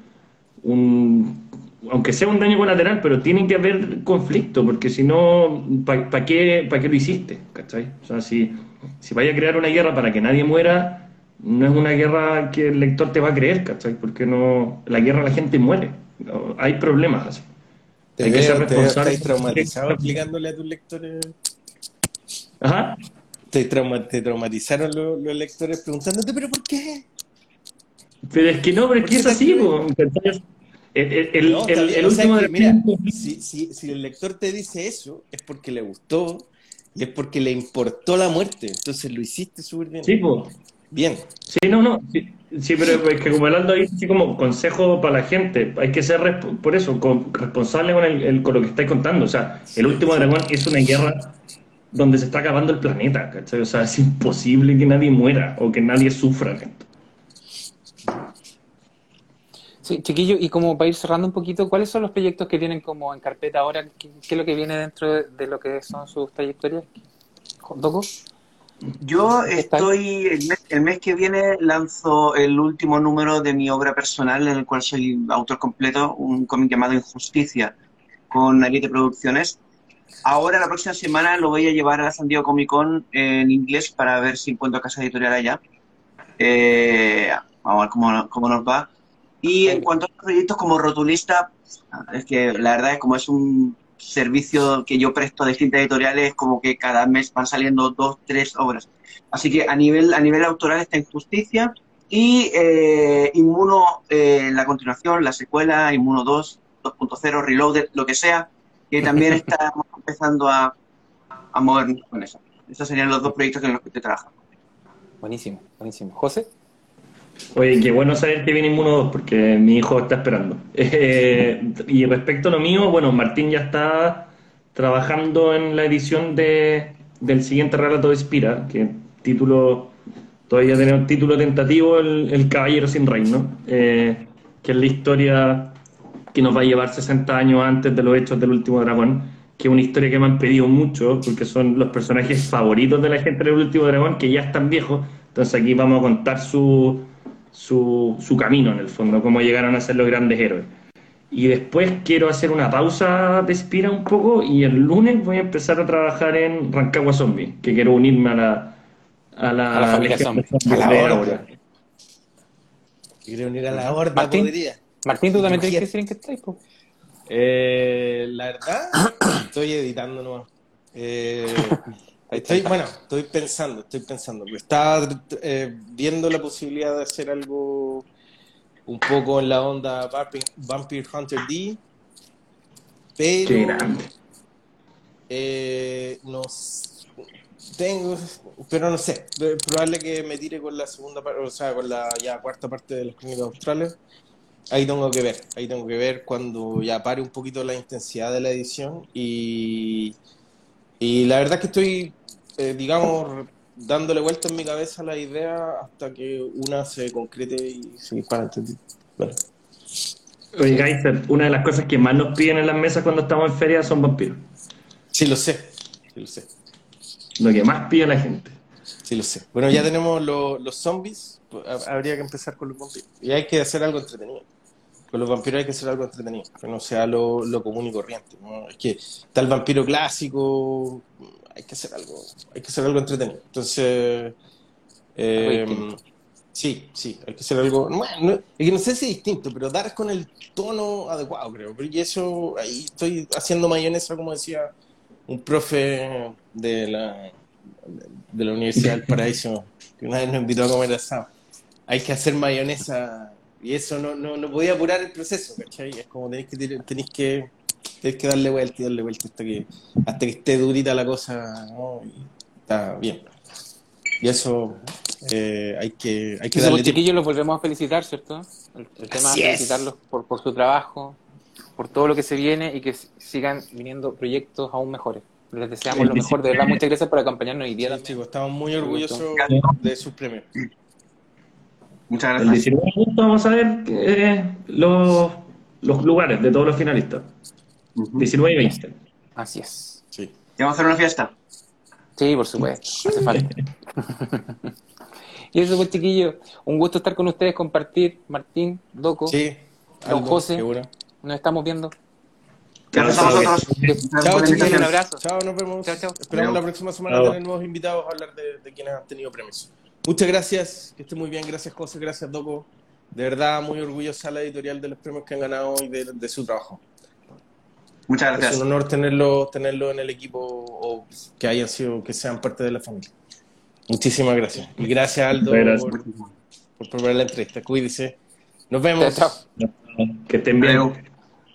un, aunque sea un daño colateral, pero tiene que haber conflicto, porque si no, ¿para qué, qué lo hiciste? ¿cachai? O sea, si, si vaya a crear una guerra para que nadie muera, no es una guerra que el lector te va a creer, ¿cachai? Porque no, la guerra la gente muere, hay problemas. Te Hay que ser responsable. ¿Estás traumatizado explicándole a tus lectores? Ajá. ¿Te, traumatizaron los, lectores preguntándote, pero por qué? Pero es que no, pero es que es así, el, el, el, último de mira, si, si, si, el lector te dice eso, es porque le gustó y es porque le importó la muerte. Entonces lo hiciste súper bien. Sí, pues. Bien. Sí, no, no. Sí, pero es que como el Aldo dice, así como consejo para la gente, hay que ser, por eso, responsable con, el, con lo que estáis contando. O sea, el último dragón es una guerra donde se está acabando el planeta, ¿cachai? O sea, es imposible que nadie muera o que nadie sufra. Sí, chiquillo, y como para ir cerrando un poquito, ¿cuáles son los proyectos que tienen como en carpeta ahora? ¿Qué, es lo que viene dentro de, de lo que son sus trayectorias? ¿Doco? Yo estoy, el mes, el mes que viene lanzo el último número de mi obra personal, en el cual soy autor completo, un cómic llamado Injusticia, con Ariete Producciones. Ahora, la próxima semana, lo voy a llevar a la San Diego Comic Con en inglés para ver si encuentro casa editorial allá. Eh, vamos a ver cómo, cómo nos va. Y en cuanto a proyectos como rotulista, es que la verdad es como es un servicio que yo presto a distintas editoriales, como que cada mes van saliendo dos, tres obras. Así que a nivel, a nivel autoral está Injusticia y eh, Inmuno eh, la continuación, la secuela, Inmuno 2, 2.0, Reloaded, lo que sea, que también estamos empezando a, a movernos con eso. Esos serían los dos proyectos en los que estoy trabajando. Buenísimo, buenísimo. ¿José? Oye, qué bueno saber que viene Inmuno 2 porque mi hijo está esperando. Eh, y respecto a lo mío, bueno, Martín ya está trabajando en la edición de, del siguiente relato de Spira, que título, todavía tenemos título tentativo, El, el Caballero sin Reino, eh, que es la historia que nos va a llevar 60 años antes de los hechos del último dragón, que es una historia que me han pedido mucho, porque son los personajes favoritos de la gente del último dragón, que ya están viejos, entonces aquí vamos a contar su, su, su camino en el fondo, cómo llegaron a ser los grandes héroes. Y después quiero hacer una pausa de Spira un poco y el lunes voy a empezar a trabajar en Rancagua Zombie, que quiero unirme a la, a la, A la familia zombie. A la horda. Quiero unir a la horda, Martín. podría. Martín, tú también tienes que decir en qué estáis? Eh, la verdad, estoy editando nomás. Eh. estoy, bueno, estoy pensando, estoy pensando. Estaba eh, viendo la posibilidad de hacer algo un poco en la onda Vampire, Vampire Hunter D, Qué pero grande. eh, no tengo, pero no sé, es probable que me tire con la segunda parte, o sea, con la ya cuarta parte de los crónicas australes. Ahí tengo que ver, ahí tengo que ver cuando ya pare un poquito la intensidad de la edición y, y la verdad es que estoy, eh, digamos, dándole vuelta en mi cabeza la idea hasta que una se concrete y se dispara. Entonces, bueno. Oye, Geister, una de las cosas que más nos piden en las mesas cuando estamos en feria son vampiros. Sí, lo sé, sí, lo sé, Lo que más pide la gente. sí, lo sé. Bueno, ya tenemos lo- los zombies, ha- habría que empezar con los vampiros. Y hay que hacer algo entretenido. Con los vampiros hay que hacer algo entretenido, que no sea lo, lo común y corriente. ¿no? Es que está el vampiro clásico, hay que hacer algo, hay que hacer algo entretenido. Entonces, eh, sí, sí, hay que hacer algo. Bueno, no, es que no sé si es distinto, pero dar con el tono adecuado, creo. Y eso, ahí estoy haciendo mayonesa, como decía un profe de la, de la Universidad del Paraíso, que una vez nos invitó a comer asado. Hay que hacer mayonesa y eso no, no, no podía apurar el proceso, ¿cachai? Es como tenéis que, tenéis que, tenéis que darle vuelta y darle vuelta hasta que, hasta que esté durita la cosa, ¿no? Y está bien. Y eso eh, hay que, hay que Entonces, darle pues, tiempo. chiquillos, los volvemos a felicitar, ¿cierto? El, el tema Así es felicitarlos por, por su trabajo, por todo lo que se viene y que sigan viniendo proyectos aún mejores. Les deseamos lo mejor. De verdad, muchas gracias por acompañarnos hoy día Sí, también. chicos, estamos muy orgullosos de sus premios. Muchas El gracias. 19 de agosto vamos a ver eh, los, los lugares de todos los finalistas. 19 y 20. Así es. Sí. ¿Te vamos a hacer una fiesta? Sí, por supuesto. Hace falta. y eso, pues, chiquillos. Un gusto estar con ustedes, compartir. Martín, Doco, Sí, Don José. seguro. nos estamos viendo. Chao, chicos. invitación. Un abrazo. Chao, nos vemos. Chao, chao. Esperamos Chao. la próxima semana Chao. tener nuevos invitados a hablar de, de quienes han tenido premios. Muchas gracias, que esté muy bien. Gracias, José. Gracias, Doco. De verdad, muy orgullosa la editorial de los premios que han ganado y de, de su trabajo. Muchas Es gracias. un honor tenerlo, tenerlo en el equipo o que hayan sido, que sean parte de la familia. Muchísimas gracias. Y gracias, Aldo, Gracias. por, por preparar la entrevista. Cuídese. Nos vemos. Chao. Que estén bien. Adiós.